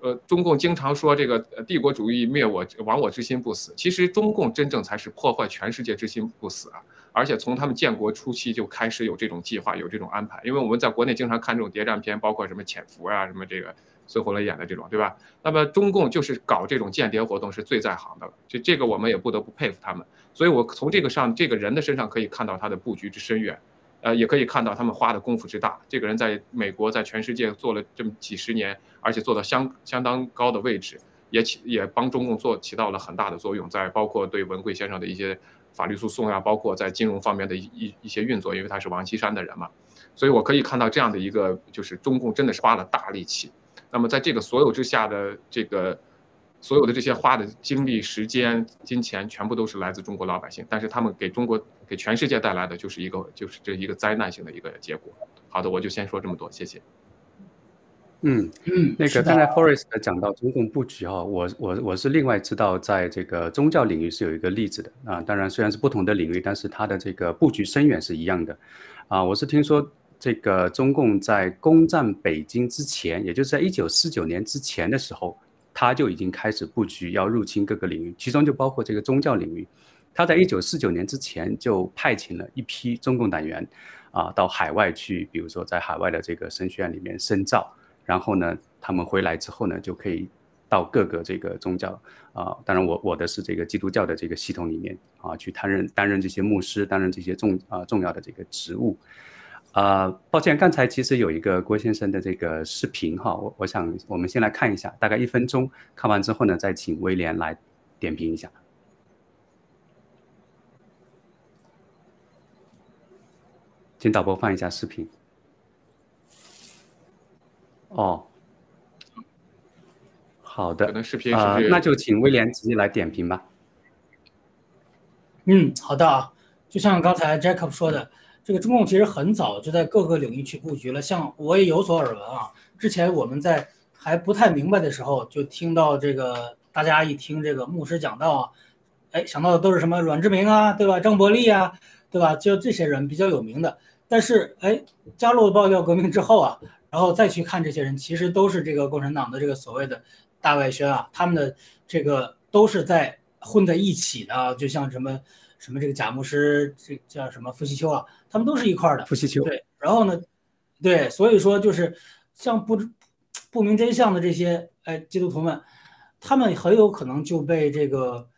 呃，中共经常说这个帝国主义灭我亡我之心不死，其实中共真正才是破坏全世界之心不死啊！而且从他们建国初期就开始有这种计划，有这种安排。因为我们在国内经常看这种谍战片，包括什么潜伏啊，什么这个孙红雷演的这种，对吧？那么中共就是搞这种间谍活动是最在行的了，这这个我们也不得不佩服他们。所以我从这个上这个人的身上可以看到他的布局之深远。呃，也可以看到他们花的功夫之大。这个人在美国，在全世界做了这么几十年，而且做到相相当高的位置，也起也帮中共做起到了很大的作用。在包括对文贵先生的一些法律诉讼呀，包括在金融方面的一一一些运作，因为他是王岐山的人嘛，所以我可以看到这样的一个，就是中共真的是花了大力气。那么在这个所有之下的这个。所有的这些花的精力、时间、金钱，全部都是来自中国老百姓，但是他们给中国、给全世界带来的就是一个，就是这一个灾难性的一个结果。好的，我就先说这么多，谢谢。嗯嗯，那个刚才 Forest 讲到中共布局哈，我我我是另外知道，在这个宗教领域是有一个例子的啊，当然虽然是不同的领域，但是它的这个布局深远是一样的啊。我是听说这个中共在攻占北京之前，也就是在一九四九年之前的时候。他就已经开始布局，要入侵各个领域，其中就包括这个宗教领域。他在一九四九年之前就派遣了一批中共党员，啊，到海外去，比如说在海外的这个神学院里面深造。然后呢，他们回来之后呢，就可以到各个这个宗教，啊，当然我我的是这个基督教的这个系统里面啊，去担任担任这些牧师，担任这些重啊重要的这个职务。啊，抱歉，刚才其实有一个郭先生的这个视频哈，我我想我们先来看一下，大概一分钟，看完之后呢，再请威廉来点评一下。请导播放一下视频。哦，好的，啊，那就请威廉直接来点评吧。嗯，好的啊，就像刚才 Jacob 说的。这个中共其实很早就在各个领域去布局了，像我也有所耳闻啊。之前我们在还不太明白的时候，就听到这个大家一听这个牧师讲道啊，哎，想到的都是什么阮志明啊，对吧？张伯蛎啊，对吧？就这些人比较有名的。但是哎，加入爆料革命之后啊，然后再去看这些人，其实都是这个共产党的这个所谓的大外宣啊，他们的这个都是在混在一起的，就像什么。什么这个贾牧师，这叫什么傅西秋啊？他们都是一块儿的。夫妻丘对，然后呢，对，所以说就是像不知不明真相的这些哎基督徒们，他们很有可能就被这个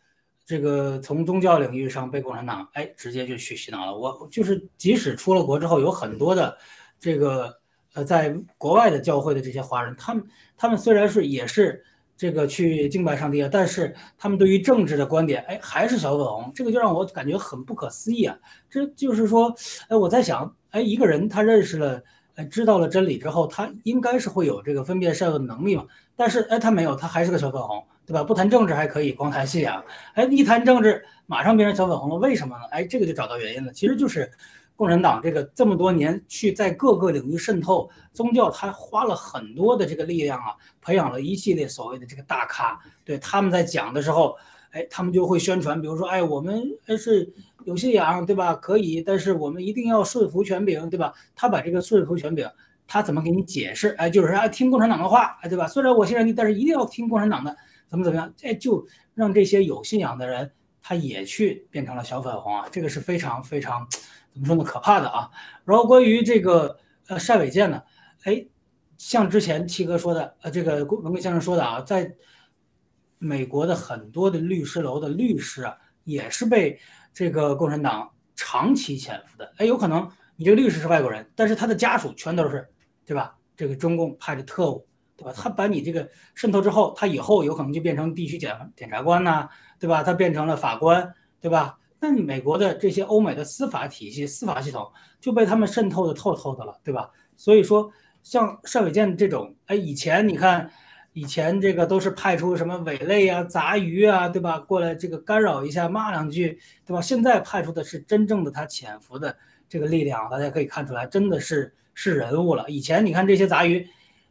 这个从宗教领域上被共产党哎直接就去洗脑了。我就是即使出了国之后，有很多的这个呃在国外的教会的这些华人，他们他们虽然是也是。这个去敬拜上帝啊，但是他们对于政治的观点，哎，还是小粉红，这个就让我感觉很不可思议啊！这就是说，哎，我在想，哎，一个人他认识了，哎，知道了真理之后，他应该是会有这个分辨善恶的能力嘛？但是，哎，他没有，他还是个小粉红，对吧？不谈政治还可以，光谈信仰，哎，一谈政治马上变成小粉红了，为什么呢？哎，这个就找到原因了，其实就是。共产党这个这么多年去在各个领域渗透宗教，他花了很多的这个力量啊，培养了一系列所谓的这个大咖。对他们在讲的时候，哎，他们就会宣传，比如说，哎，我们是有信仰，对吧？可以，但是我们一定要顺服权柄，对吧？他把这个顺服权柄，他怎么给你解释？哎，就是说，听共产党的话，哎，对吧？虽然我信任你，但是一定要听共产党的，怎么怎么样？哎，就让这些有信仰的人，他也去变成了小粉红啊，这个是非常非常。怎么说呢？可怕的啊！然后关于这个呃单伟建呢，哎，像之前七哥说的，呃，这个文贵先生说的啊，在美国的很多的律师楼的律师啊，也是被这个共产党长期潜伏的。哎，有可能你这个律师是外国人，但是他的家属全都是，对吧？这个中共派的特务，对吧？他把你这个渗透之后，他以后有可能就变成地区检检察官呐，对吧？他变成了法官，对吧？那美国的这些欧美的司法体系、司法系统就被他们渗透的透透的了，对吧？所以说，像单伟建这种，哎，以前你看，以前这个都是派出什么伪类啊、杂鱼啊，对吧？过来这个干扰一下，骂两句，对吧？现在派出的是真正的他潜伏的这个力量，大家可以看出来，真的是是人物了。以前你看这些杂鱼，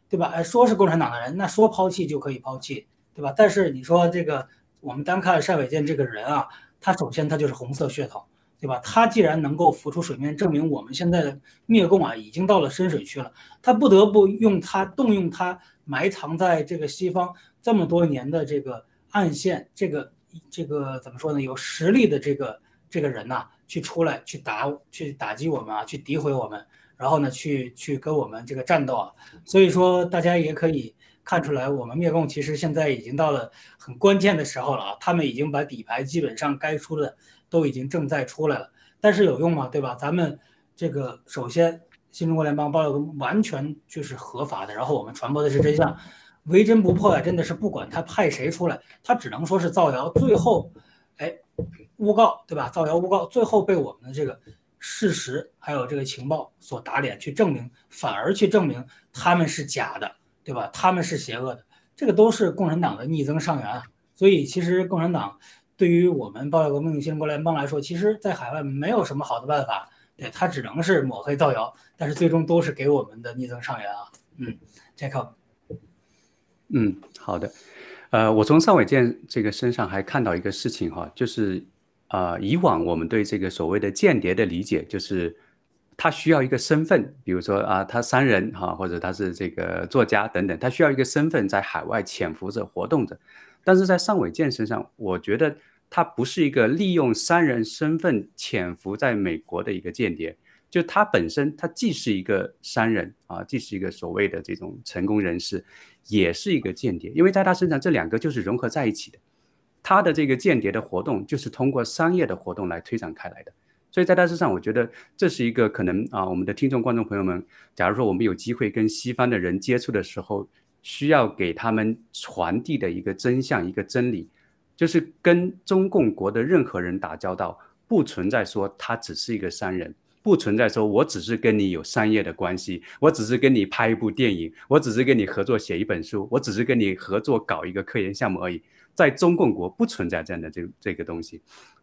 对吧？哎，说是共产党的人，那说抛弃就可以抛弃，对吧？但是你说这个，我们单看单伟建这个人啊。他首先他就是红色噱头，对吧？他既然能够浮出水面，证明我们现在的灭共啊已经到了深水区了。他不得不用他动用他埋藏在这个西方这么多年的这个暗线，这个这个怎么说呢？有实力的这个这个人呐，去出来去打去打击我们啊，去诋毁我们，然后呢去去跟我们这个战斗啊。所以说大家也可以。看出来，我们灭共其实现在已经到了很关键的时候了啊！他们已经把底牌基本上该出的都已经正在出来了，但是有用吗？对吧？咱们这个首先新中国联邦爆料完全就是合法的，然后我们传播的是真相，唯真不破呀！真的是不管他派谁出来，他只能说是造谣，最后哎诬告对吧？造谣诬告，最后被我们的这个事实还有这个情报所打脸，去证明，反而去证明他们是假的。对吧？他们是邪恶的，这个都是共产党的逆增上缘啊。所以其实共产党对于我们爆料革命新中国联邦来说，其实在海外没有什么好的办法，对他只能是抹黑造谣，但是最终都是给我们的逆增上缘啊。嗯，Jacob，嗯，好的。呃，我从尚伟建这个身上还看到一个事情哈，就是啊，以往我们对这个所谓的间谍的理解就是。他需要一个身份，比如说啊，他商人哈，或者他是这个作家等等，他需要一个身份在海外潜伏着活动着。但是在尚伟健身上，我觉得他不是一个利用商人身份潜伏在美国的一个间谍，就他本身，他既是一个商人啊，既是一个所谓的这种成功人士，也是一个间谍，因为在他身上这两个就是融合在一起的。他的这个间谍的活动就是通过商业的活动来推展开来的。所以在大致上，我觉得这是一个可能啊，我们的听众、观众朋友们，假如说我们有机会跟西方的人接触的时候，需要给他们传递的一个真相、一个真理，就是跟中共国的任何人打交道，不存在说他只是一个商人，不存在说我只是跟你有商业的关系，我只是跟你拍一部电影，我只是跟你合作写一本书，我只是跟你合作搞一个科研项目而已，在中共国不存在这样的这这个东西。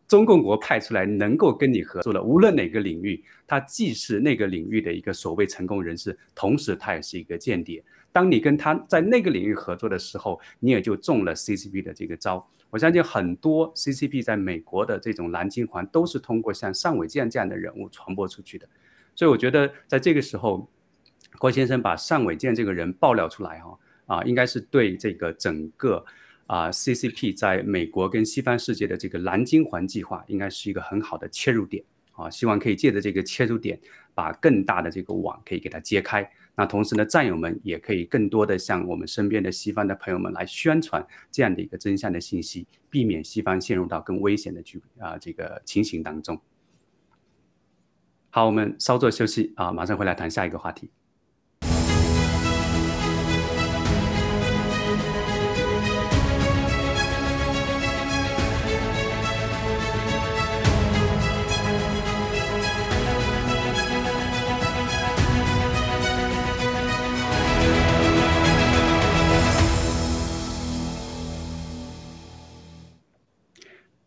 中共国派出来能够跟你合作的，无论哪个领域，他既是那个领域的一个所谓成功人士，同时他也是一个间谍。当你跟他在那个领域合作的时候，你也就中了 CCP 的这个招。我相信很多 CCP 在美国的这种蓝金环都是通过像尚伟建这样的人物传播出去的。所以我觉得在这个时候，郭先生把尚伟建这个人爆料出来，哈啊，应该是对这个整个。啊，CCP 在美国跟西方世界的这个蓝金环计划应该是一个很好的切入点啊，希望可以借着这个切入点，把更大的这个网可以给它揭开。那同时呢，战友们也可以更多的向我们身边的西方的朋友们来宣传这样的一个真相的信息，避免西方陷入到更危险的局啊这个情形当中。好，我们稍作休息啊，马上回来谈下一个话题。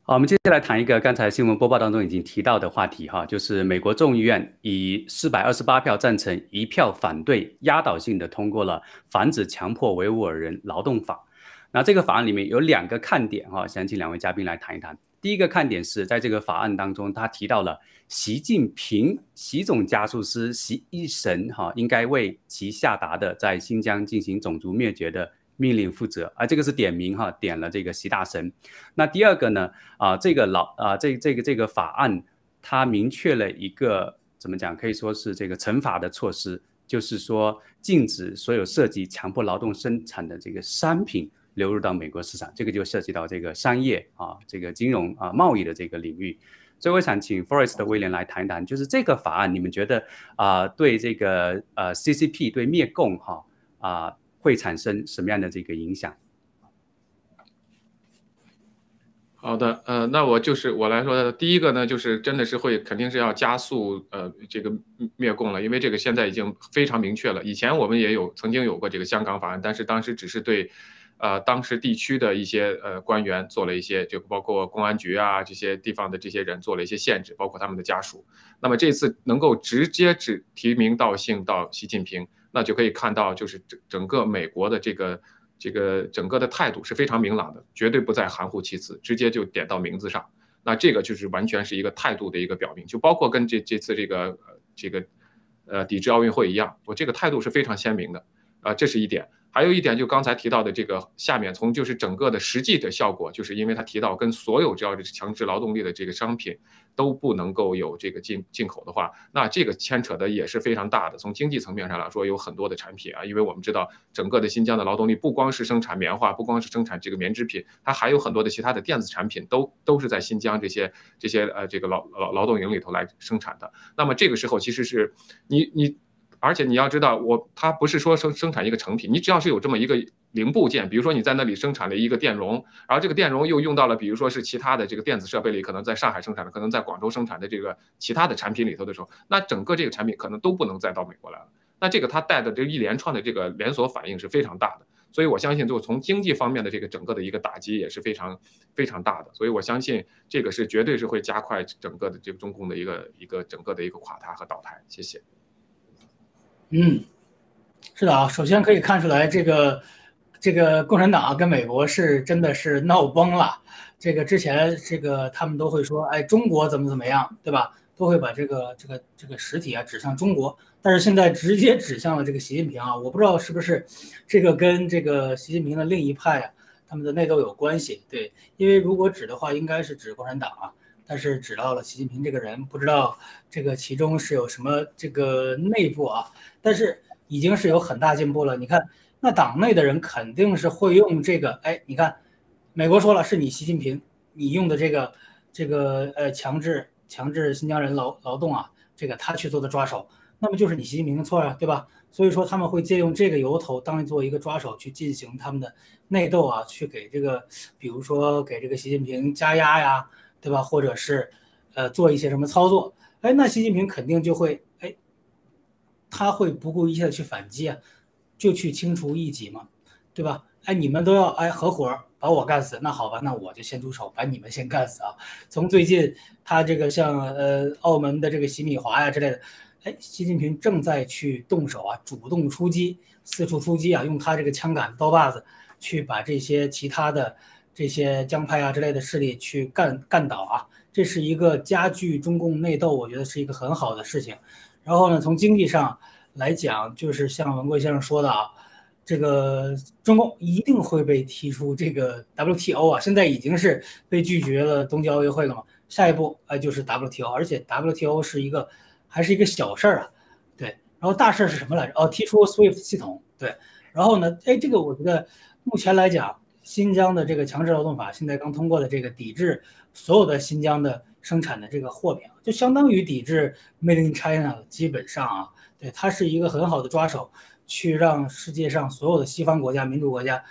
好，我们接下来谈一个刚才新闻播报当中已经提到的话题哈，就是美国众议院以四百二十八票赞成、一票反对，压倒性的通过了《防止强迫维吾尔人劳动法》。那这个法案里面有两个看点哈，想请两位嘉宾来谈一谈。第一个看点是在这个法案当中，他提到了习近平、习总加速师、习一神哈，应该为其下达的在新疆进行种族灭绝的。命令负责啊，这个是点名哈，点了这个习大神。那第二个呢啊，这个老啊，这这个这个法案它明确了一个怎么讲，可以说是这个惩罚的措施，就是说禁止所有涉及强迫劳动生产的这个商品流入到美国市场，这个就涉及到这个商业啊，这个金融啊贸易的这个领域。所以我想请 Forest 的威廉来谈一谈，就是这个法案，你们觉得啊，对这个呃 CCP 对灭共哈啊。会产生什么样的这个影响？好的，呃，那我就是我来说，第一个呢，就是真的是会肯定是要加速呃这个灭共了，因为这个现在已经非常明确了。以前我们也有曾经有过这个香港法案，但是当时只是对呃当时地区的一些呃官员做了一些，就包括公安局啊这些地方的这些人做了一些限制，包括他们的家属。那么这次能够直接指提名道姓到习近平。那就可以看到，就是整整个美国的这个这个整个的态度是非常明朗的，绝对不再含糊其辞，直接就点到名字上。那这个就是完全是一个态度的一个表明，就包括跟这这次这个这个呃抵制奥运会一样，我这个态度是非常鲜明的啊，这是一点。还有一点，就刚才提到的这个下面，从就是整个的实际的效果，就是因为他提到跟所有只要是强制劳动力的这个商品都不能够有这个进进口的话，那这个牵扯的也是非常大的。从经济层面上来说，有很多的产品啊，因为我们知道整个的新疆的劳动力不光是生产棉花，不光是生产这个棉织品，它还有很多的其他的电子产品都都是在新疆这些这些呃这个劳劳劳动营里头来生产的。那么这个时候其实是你你。而且你要知道，我它不是说生生产一个成品，你只要是有这么一个零部件，比如说你在那里生产了一个电容，然后这个电容又用到了，比如说是其他的这个电子设备里，可能在上海生产的，可能在广州生产的这个其他的产品里头的时候，那整个这个产品可能都不能再到美国来了。那这个它带的这一连串的这个连锁反应是非常大的，所以我相信就从经济方面的这个整个的一个打击也是非常非常大的，所以我相信这个是绝对是会加快整个的这个中共的一个一个整个的一个垮塌和倒台。谢谢。嗯，是的啊，首先可以看出来，这个这个共产党啊，跟美国是真的是闹崩了。这个之前这个他们都会说，哎，中国怎么怎么样，对吧？都会把这个这个这个实体啊指向中国，但是现在直接指向了这个习近平啊，我不知道是不是这个跟这个习近平的另一派啊他们的内斗有关系？对，因为如果指的话，应该是指共产党啊。但是只到了习近平这个人，不知道这个其中是有什么这个内部啊？但是已经是有很大进步了。你看，那党内的人肯定是会用这个，哎，你看，美国说了是你习近平，你用的这个这个呃强制强制新疆人劳劳动啊，这个他去做的抓手，那么就是你习近平的错啊，对吧？所以说他们会借用这个由头当做一个抓手去进行他们的内斗啊，去给这个比如说给这个习近平加压呀。对吧？或者是，呃，做一些什么操作？哎，那习近平肯定就会，哎，他会不顾一切的去反击啊，就去清除异己嘛，对吧？哎，你们都要哎合伙把我干死，那好吧，那我就先出手把你们先干死啊。从最近他这个像呃澳门的这个洗米华呀之类的，哎，习近平正在去动手啊，主动出击，四处出击啊，用他这个枪杆刀把子去把这些其他的。这些江派啊之类的势力去干干倒啊，这是一个加剧中共内斗，我觉得是一个很好的事情。然后呢，从经济上来讲，就是像文贵先生说的啊，这个中共一定会被踢出这个 WTO 啊，现在已经是被拒绝了东京奥运会了嘛，下一步哎就是 WTO，而且 WTO 是一个还是一个小事儿啊，对。然后大事是什么来着？哦，提出 SWIFT 系统，对。然后呢，哎，这个我觉得目前来讲，新疆的这个强制劳动法现在刚通过的这个抵制所有的新疆的生产的这个货品，就相当于抵制 Made in China，基本上啊，对，它是一个很好的抓手，去让世界上所有的西方国家、民主国家，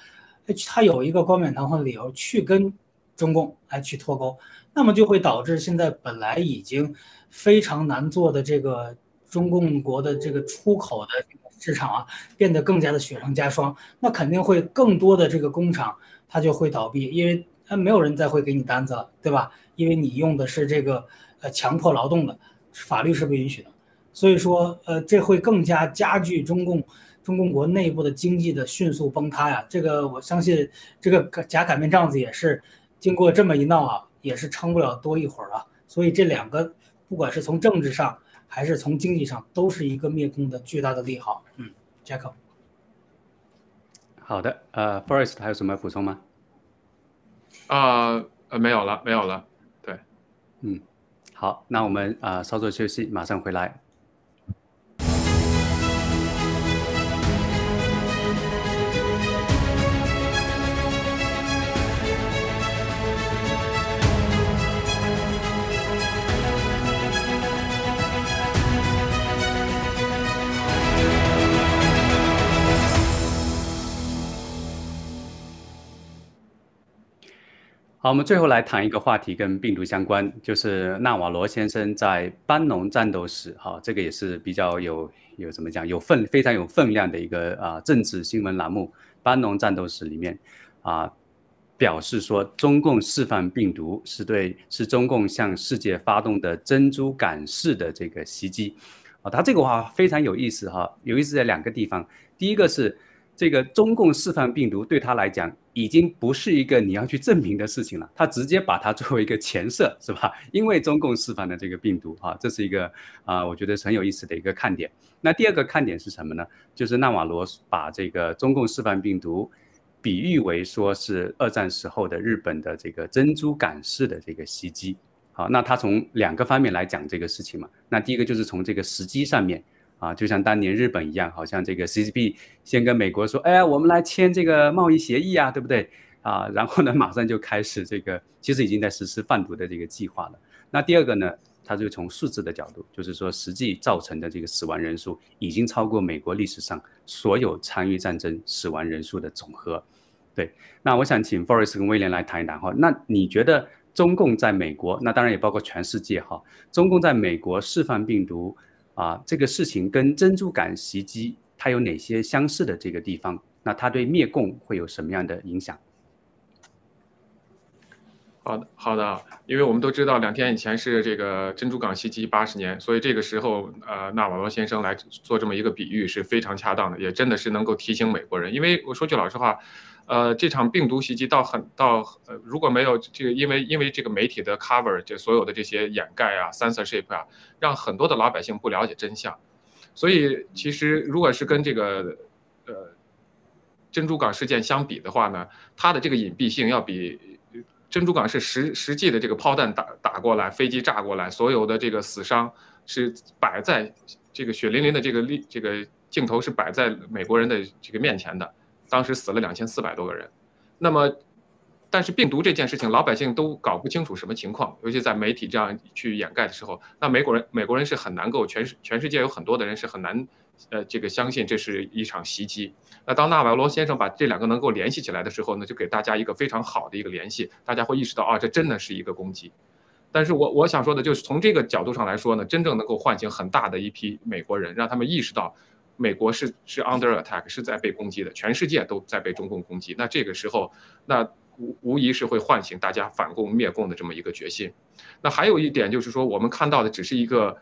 它有一个冠冕堂皇的理由去跟中共来去脱钩，那么就会导致现在本来已经非常难做的这个中共国的这个出口的。市场啊变得更加的雪上加霜，那肯定会更多的这个工厂它就会倒闭，因为它没有人再会给你单子了，对吧？因为你用的是这个呃强迫劳动的，法律是不允许的，所以说呃这会更加加剧中共中共国内部的经济的迅速崩塌呀。这个我相信这个假擀面杖子也是经过这么一闹啊，也是撑不了多一会儿啊。所以这两个不管是从政治上。还是从经济上都是一个灭共的巨大的利好。嗯，Jack。好的，呃，Forest 还有什么补充吗？啊，呃，没有了，没有了。对，嗯，好，那我们啊稍作休息，马上回来。好，我们最后来谈一个话题，跟病毒相关，就是纳瓦罗先生在班农战斗史，哈，这个也是比较有有怎么讲，有分非常有分量的一个啊政治新闻栏目。班农战斗史里面啊，表示说中共释放病毒是对是中共向世界发动的珍珠港式的这个袭击，啊，他这个话非常有意思哈，有意思在两个地方，第一个是。这个中共释放病毒对他来讲已经不是一个你要去证明的事情了，他直接把它作为一个前设，是吧？因为中共释放的这个病毒，哈，这是一个啊，我觉得很有意思的一个看点。那第二个看点是什么呢？就是纳瓦罗把这个中共释放病毒比喻为说是二战时候的日本的这个珍珠港式的这个袭击。好，那他从两个方面来讲这个事情嘛。那第一个就是从这个时机上面。啊，就像当年日本一样，好像这个 CCP 先跟美国说，哎呀，我们来签这个贸易协议啊，对不对？啊，然后呢，马上就开始这个，其实已经在实施贩毒的这个计划了。那第二个呢，他就从数字的角度，就是说实际造成的这个死亡人数已经超过美国历史上所有参与战争死亡人数的总和。对，那我想请 Forest 跟威廉来谈一谈哈。那你觉得中共在美国，那当然也包括全世界哈，中共在美国释放病毒？啊，这个事情跟珍珠港袭击它有哪些相似的这个地方？那它对灭共会有什么样的影响？好的，好的，因为我们都知道两天以前是这个珍珠港袭击八十年，所以这个时候呃，纳瓦罗先生来做这么一个比喻是非常恰当的，也真的是能够提醒美国人。因为我说句老实话。呃，这场病毒袭击到很到呃，如果没有这个，因为因为这个媒体的 cover，这所有的这些掩盖啊，censorship 啊，让很多的老百姓不了解真相。所以其实如果是跟这个呃珍珠港事件相比的话呢，它的这个隐蔽性要比珍珠港是实实际的这个炮弹打打过来，飞机炸过来，所有的这个死伤是摆在这个血淋淋的这个历这个镜头是摆在美国人的这个面前的。当时死了两千四百多个人，那么，但是病毒这件事情，老百姓都搞不清楚什么情况，尤其在媒体这样去掩盖的时候，那美国人美国人是很难够全世全世界有很多的人是很难，呃，这个相信这是一场袭击。那当纳瓦罗先生把这两个能够联系起来的时候呢，就给大家一个非常好的一个联系，大家会意识到啊，这真的是一个攻击。但是我我想说的就是从这个角度上来说呢，真正能够唤醒很大的一批美国人，让他们意识到。美国是是 under attack，是在被攻击的，全世界都在被中共攻击。那这个时候，那无无疑是会唤醒大家反共灭共的这么一个决心。那还有一点就是说，我们看到的只是一个。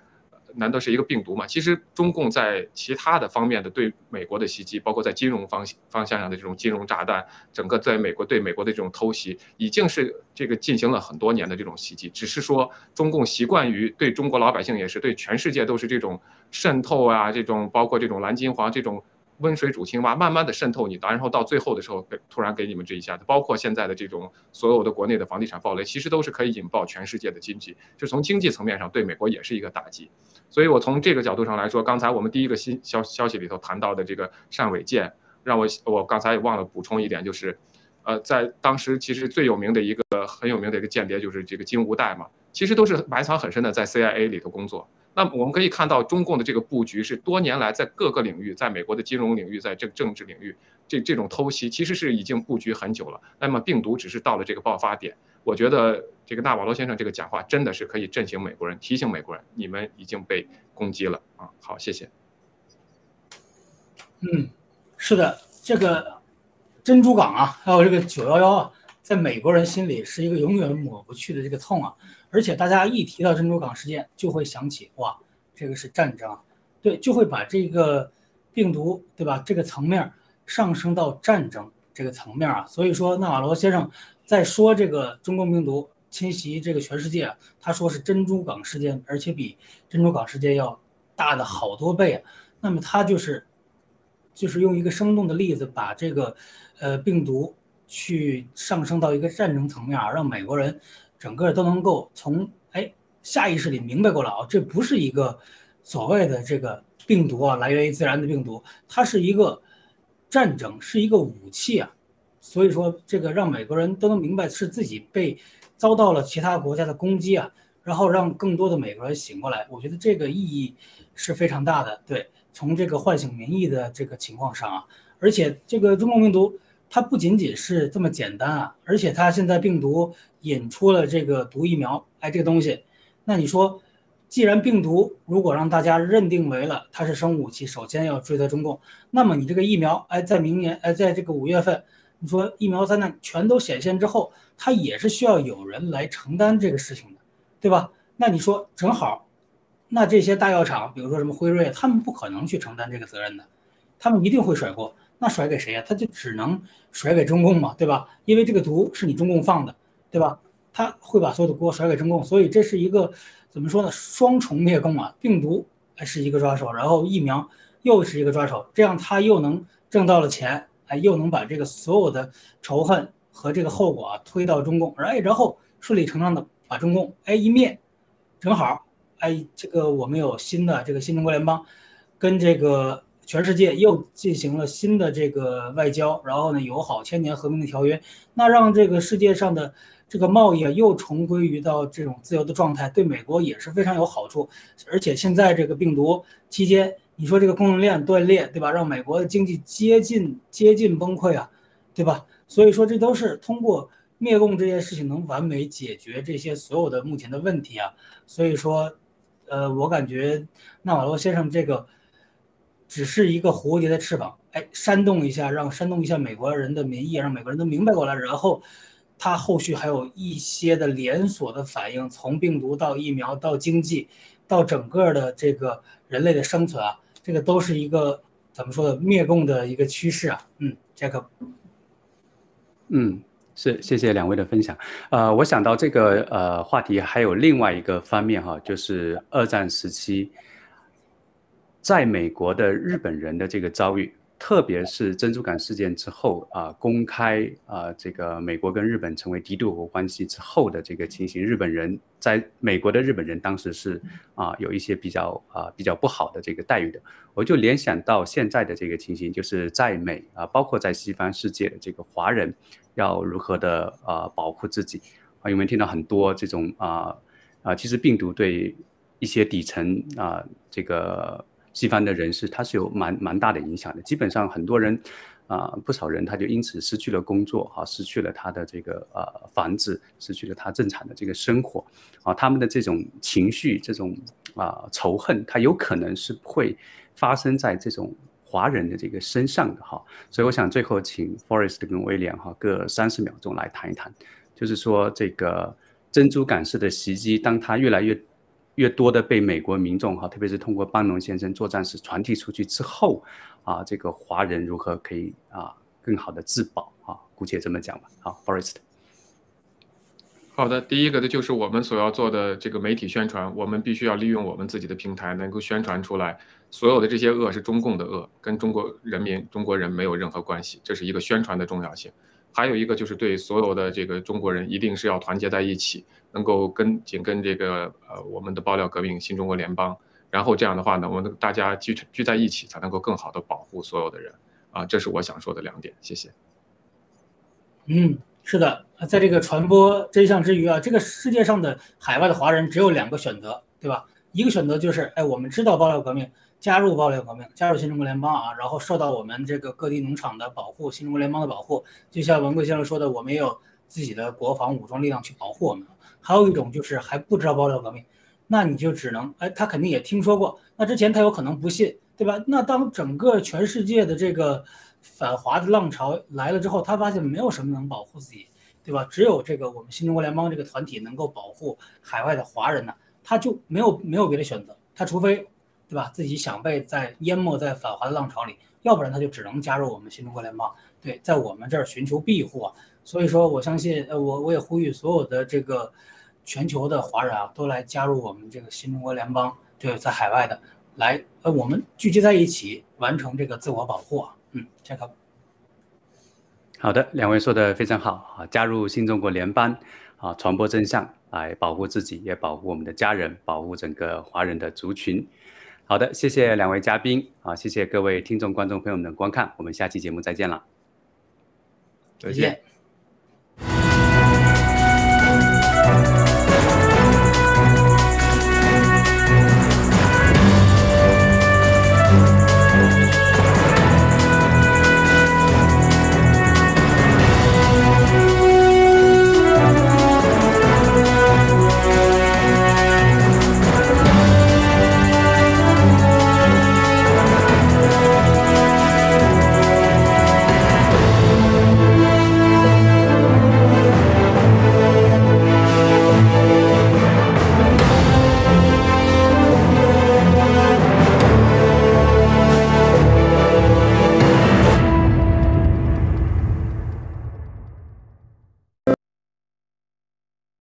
难道是一个病毒吗？其实中共在其他的方面的对美国的袭击，包括在金融方方向上的这种金融炸弹，整个在美国对美国的这种偷袭，已经是这个进行了很多年的这种袭击。只是说中共习惯于对中国老百姓也是对全世界都是这种渗透啊，这种包括这种蓝金黄这种温水煮青蛙，慢慢的渗透你，然后到最后的时候，突然给你们这一下子，包括现在的这种所有的国内的房地产暴雷，其实都是可以引爆全世界的经济，就从经济层面上对美国也是一个打击。所以我从这个角度上来说，刚才我们第一个新消消息里头谈到的这个单伟建，让我我刚才也忘了补充一点，就是，呃，在当时其实最有名的一个很有名的一个间谍就是这个金无代嘛，其实都是埋藏很深的在 CIA 里头工作。那我们可以看到，中共的这个布局是多年来在各个领域，在美国的金融领域，在政政治领域，这这种偷袭其实是已经布局很久了。那么病毒只是到了这个爆发点，我觉得这个纳瓦罗先生这个讲话真的是可以震醒美国人，提醒美国人，你们已经被攻击了啊！好，谢谢。嗯，是的，这个珍珠港啊，还有这个九幺幺啊，在美国人心里是一个永远抹不去的这个痛啊。而且大家一提到珍珠港事件，就会想起哇，这个是战争，对，就会把这个病毒，对吧？这个层面上升到战争这个层面啊。所以说，纳瓦罗先生在说这个中共病毒侵袭这个全世界，他说是珍珠港事件，而且比珍珠港事件要大的好多倍。那么他就是就是用一个生动的例子，把这个呃病毒去上升到一个战争层面啊，让美国人。整个都能够从哎下意识里明白过来啊，这不是一个所谓的这个病毒啊，来源于自然的病毒，它是一个战争，是一个武器啊。所以说，这个让美国人都能明白是自己被遭到了其他国家的攻击啊，然后让更多的美国人醒过来，我觉得这个意义是非常大的。对，从这个唤醒民意的这个情况上啊，而且这个中共病毒。它不仅仅是这么简单啊，而且它现在病毒引出了这个毒疫苗，哎，这个东西，那你说，既然病毒如果让大家认定为了它是生物武器，首先要追责中共，那么你这个疫苗，哎，在明年，哎，在这个五月份，你说疫苗灾难全都显现之后，它也是需要有人来承担这个事情的，对吧？那你说正好，那这些大药厂，比如说什么辉瑞，他们不可能去承担这个责任的，他们一定会甩锅。那甩给谁呀？他就只能甩给中共嘛，对吧？因为这个毒是你中共放的，对吧？他会把所有的锅甩给中共，所以这是一个怎么说呢？双重灭共啊！病毒是一个抓手，然后疫苗又是一个抓手，这样他又能挣到了钱，哎，又能把这个所有的仇恨和这个后果啊推到中共，哎，然后顺理成章的把中共哎一灭，正好哎，这个我们有新的这个新中国联邦，跟这个。全世界又进行了新的这个外交，然后呢，友好千年和平的条约，那让这个世界上的这个贸易又重归于到这种自由的状态，对美国也是非常有好处。而且现在这个病毒期间，你说这个供应链断裂，对吧？让美国的经济接近接近崩溃啊，对吧？所以说这都是通过灭共这件事情能完美解决这些所有的目前的问题啊。所以说，呃，我感觉纳瓦罗先生这个。只是一个蝴蝶的翅膀，哎，煽动一下，让煽动一下美国人的民意，让美国人都明白过来，然后，它后续还有一些的连锁的反应，从病毒到疫苗到经济，到整个的这个人类的生存啊，这个都是一个怎么说的灭共的一个趋势啊。嗯，杰克，嗯，是，谢谢两位的分享。呃，我想到这个呃话题还有另外一个方面哈，就是二战时期。在美国的日本人的这个遭遇，特别是珍珠港事件之后啊，公开啊，这个美国跟日本成为敌对国关系之后的这个情形，日本人在美国的日本人当时是啊有一些比较啊比较不好的这个待遇的。我就联想到现在的这个情形，就是在美啊，包括在西方世界的这个华人要如何的啊保护自己啊？有没有听到很多这种啊啊？其实病毒对一些底层啊这个。西方的人士他是有蛮蛮大的影响的，基本上很多人，啊不少人他就因此失去了工作，哈，失去了他的这个呃房子，失去了他正常的这个生活，啊，他们的这种情绪，这种啊仇恨，他有可能是会发生在这种华人的这个身上的哈，所以我想最后请 Forest 跟威廉哈各三十秒钟来谈一谈，就是说这个珍珠港式的袭击，当他越来越。越多的被美国民众哈，特别是通过邦农先生作战史传递出去之后，啊，这个华人如何可以啊更好的自保啊？姑且这么讲吧。好，Forest。好的，第一个的就是我们所要做的这个媒体宣传，我们必须要利用我们自己的平台，能够宣传出来。所有的这些恶是中共的恶，跟中国人民、中国人没有任何关系。这是一个宣传的重要性。还有一个就是对所有的这个中国人，一定是要团结在一起，能够跟紧跟这个呃我们的爆料革命新中国联邦。然后这样的话呢，我们大家聚聚在一起，才能够更好的保护所有的人。啊，这是我想说的两点。谢谢。嗯，是的，在这个传播真相之余啊，这个世界上的海外的华人只有两个选择，对吧？一个选择就是，哎，我们知道爆料革命，加入爆料革命，加入新中国联邦啊，然后受到我们这个各地农场的保护，新中国联邦的保护。就像文贵先生说的，我们也有自己的国防武装力量去保护我们。还有一种就是还不知道爆料革命，那你就只能，哎，他肯定也听说过，那之前他有可能不信，对吧？那当整个全世界的这个。反华的浪潮来了之后，他发现没有什么能保护自己，对吧？只有这个我们新中国联邦这个团体能够保护海外的华人呢，他就没有没有别的选择，他除非，对吧？自己想被在淹没在反华的浪潮里，要不然他就只能加入我们新中国联邦，对，在我们这儿寻求庇护。所以说我相信，呃，我我也呼吁所有的这个全球的华人啊，都来加入我们这个新中国联邦，对，在海外的来，呃，我们聚集在一起，完成这个自我保护。嗯，加考。好的，两位说的非常好啊！加入新中国联邦啊，传播真相，来保护自己，也保护我们的家人，保护整个华人的族群。好的，谢谢两位嘉宾啊，谢谢各位听众、观众朋友们的观看，我们下期节目再见了，再见。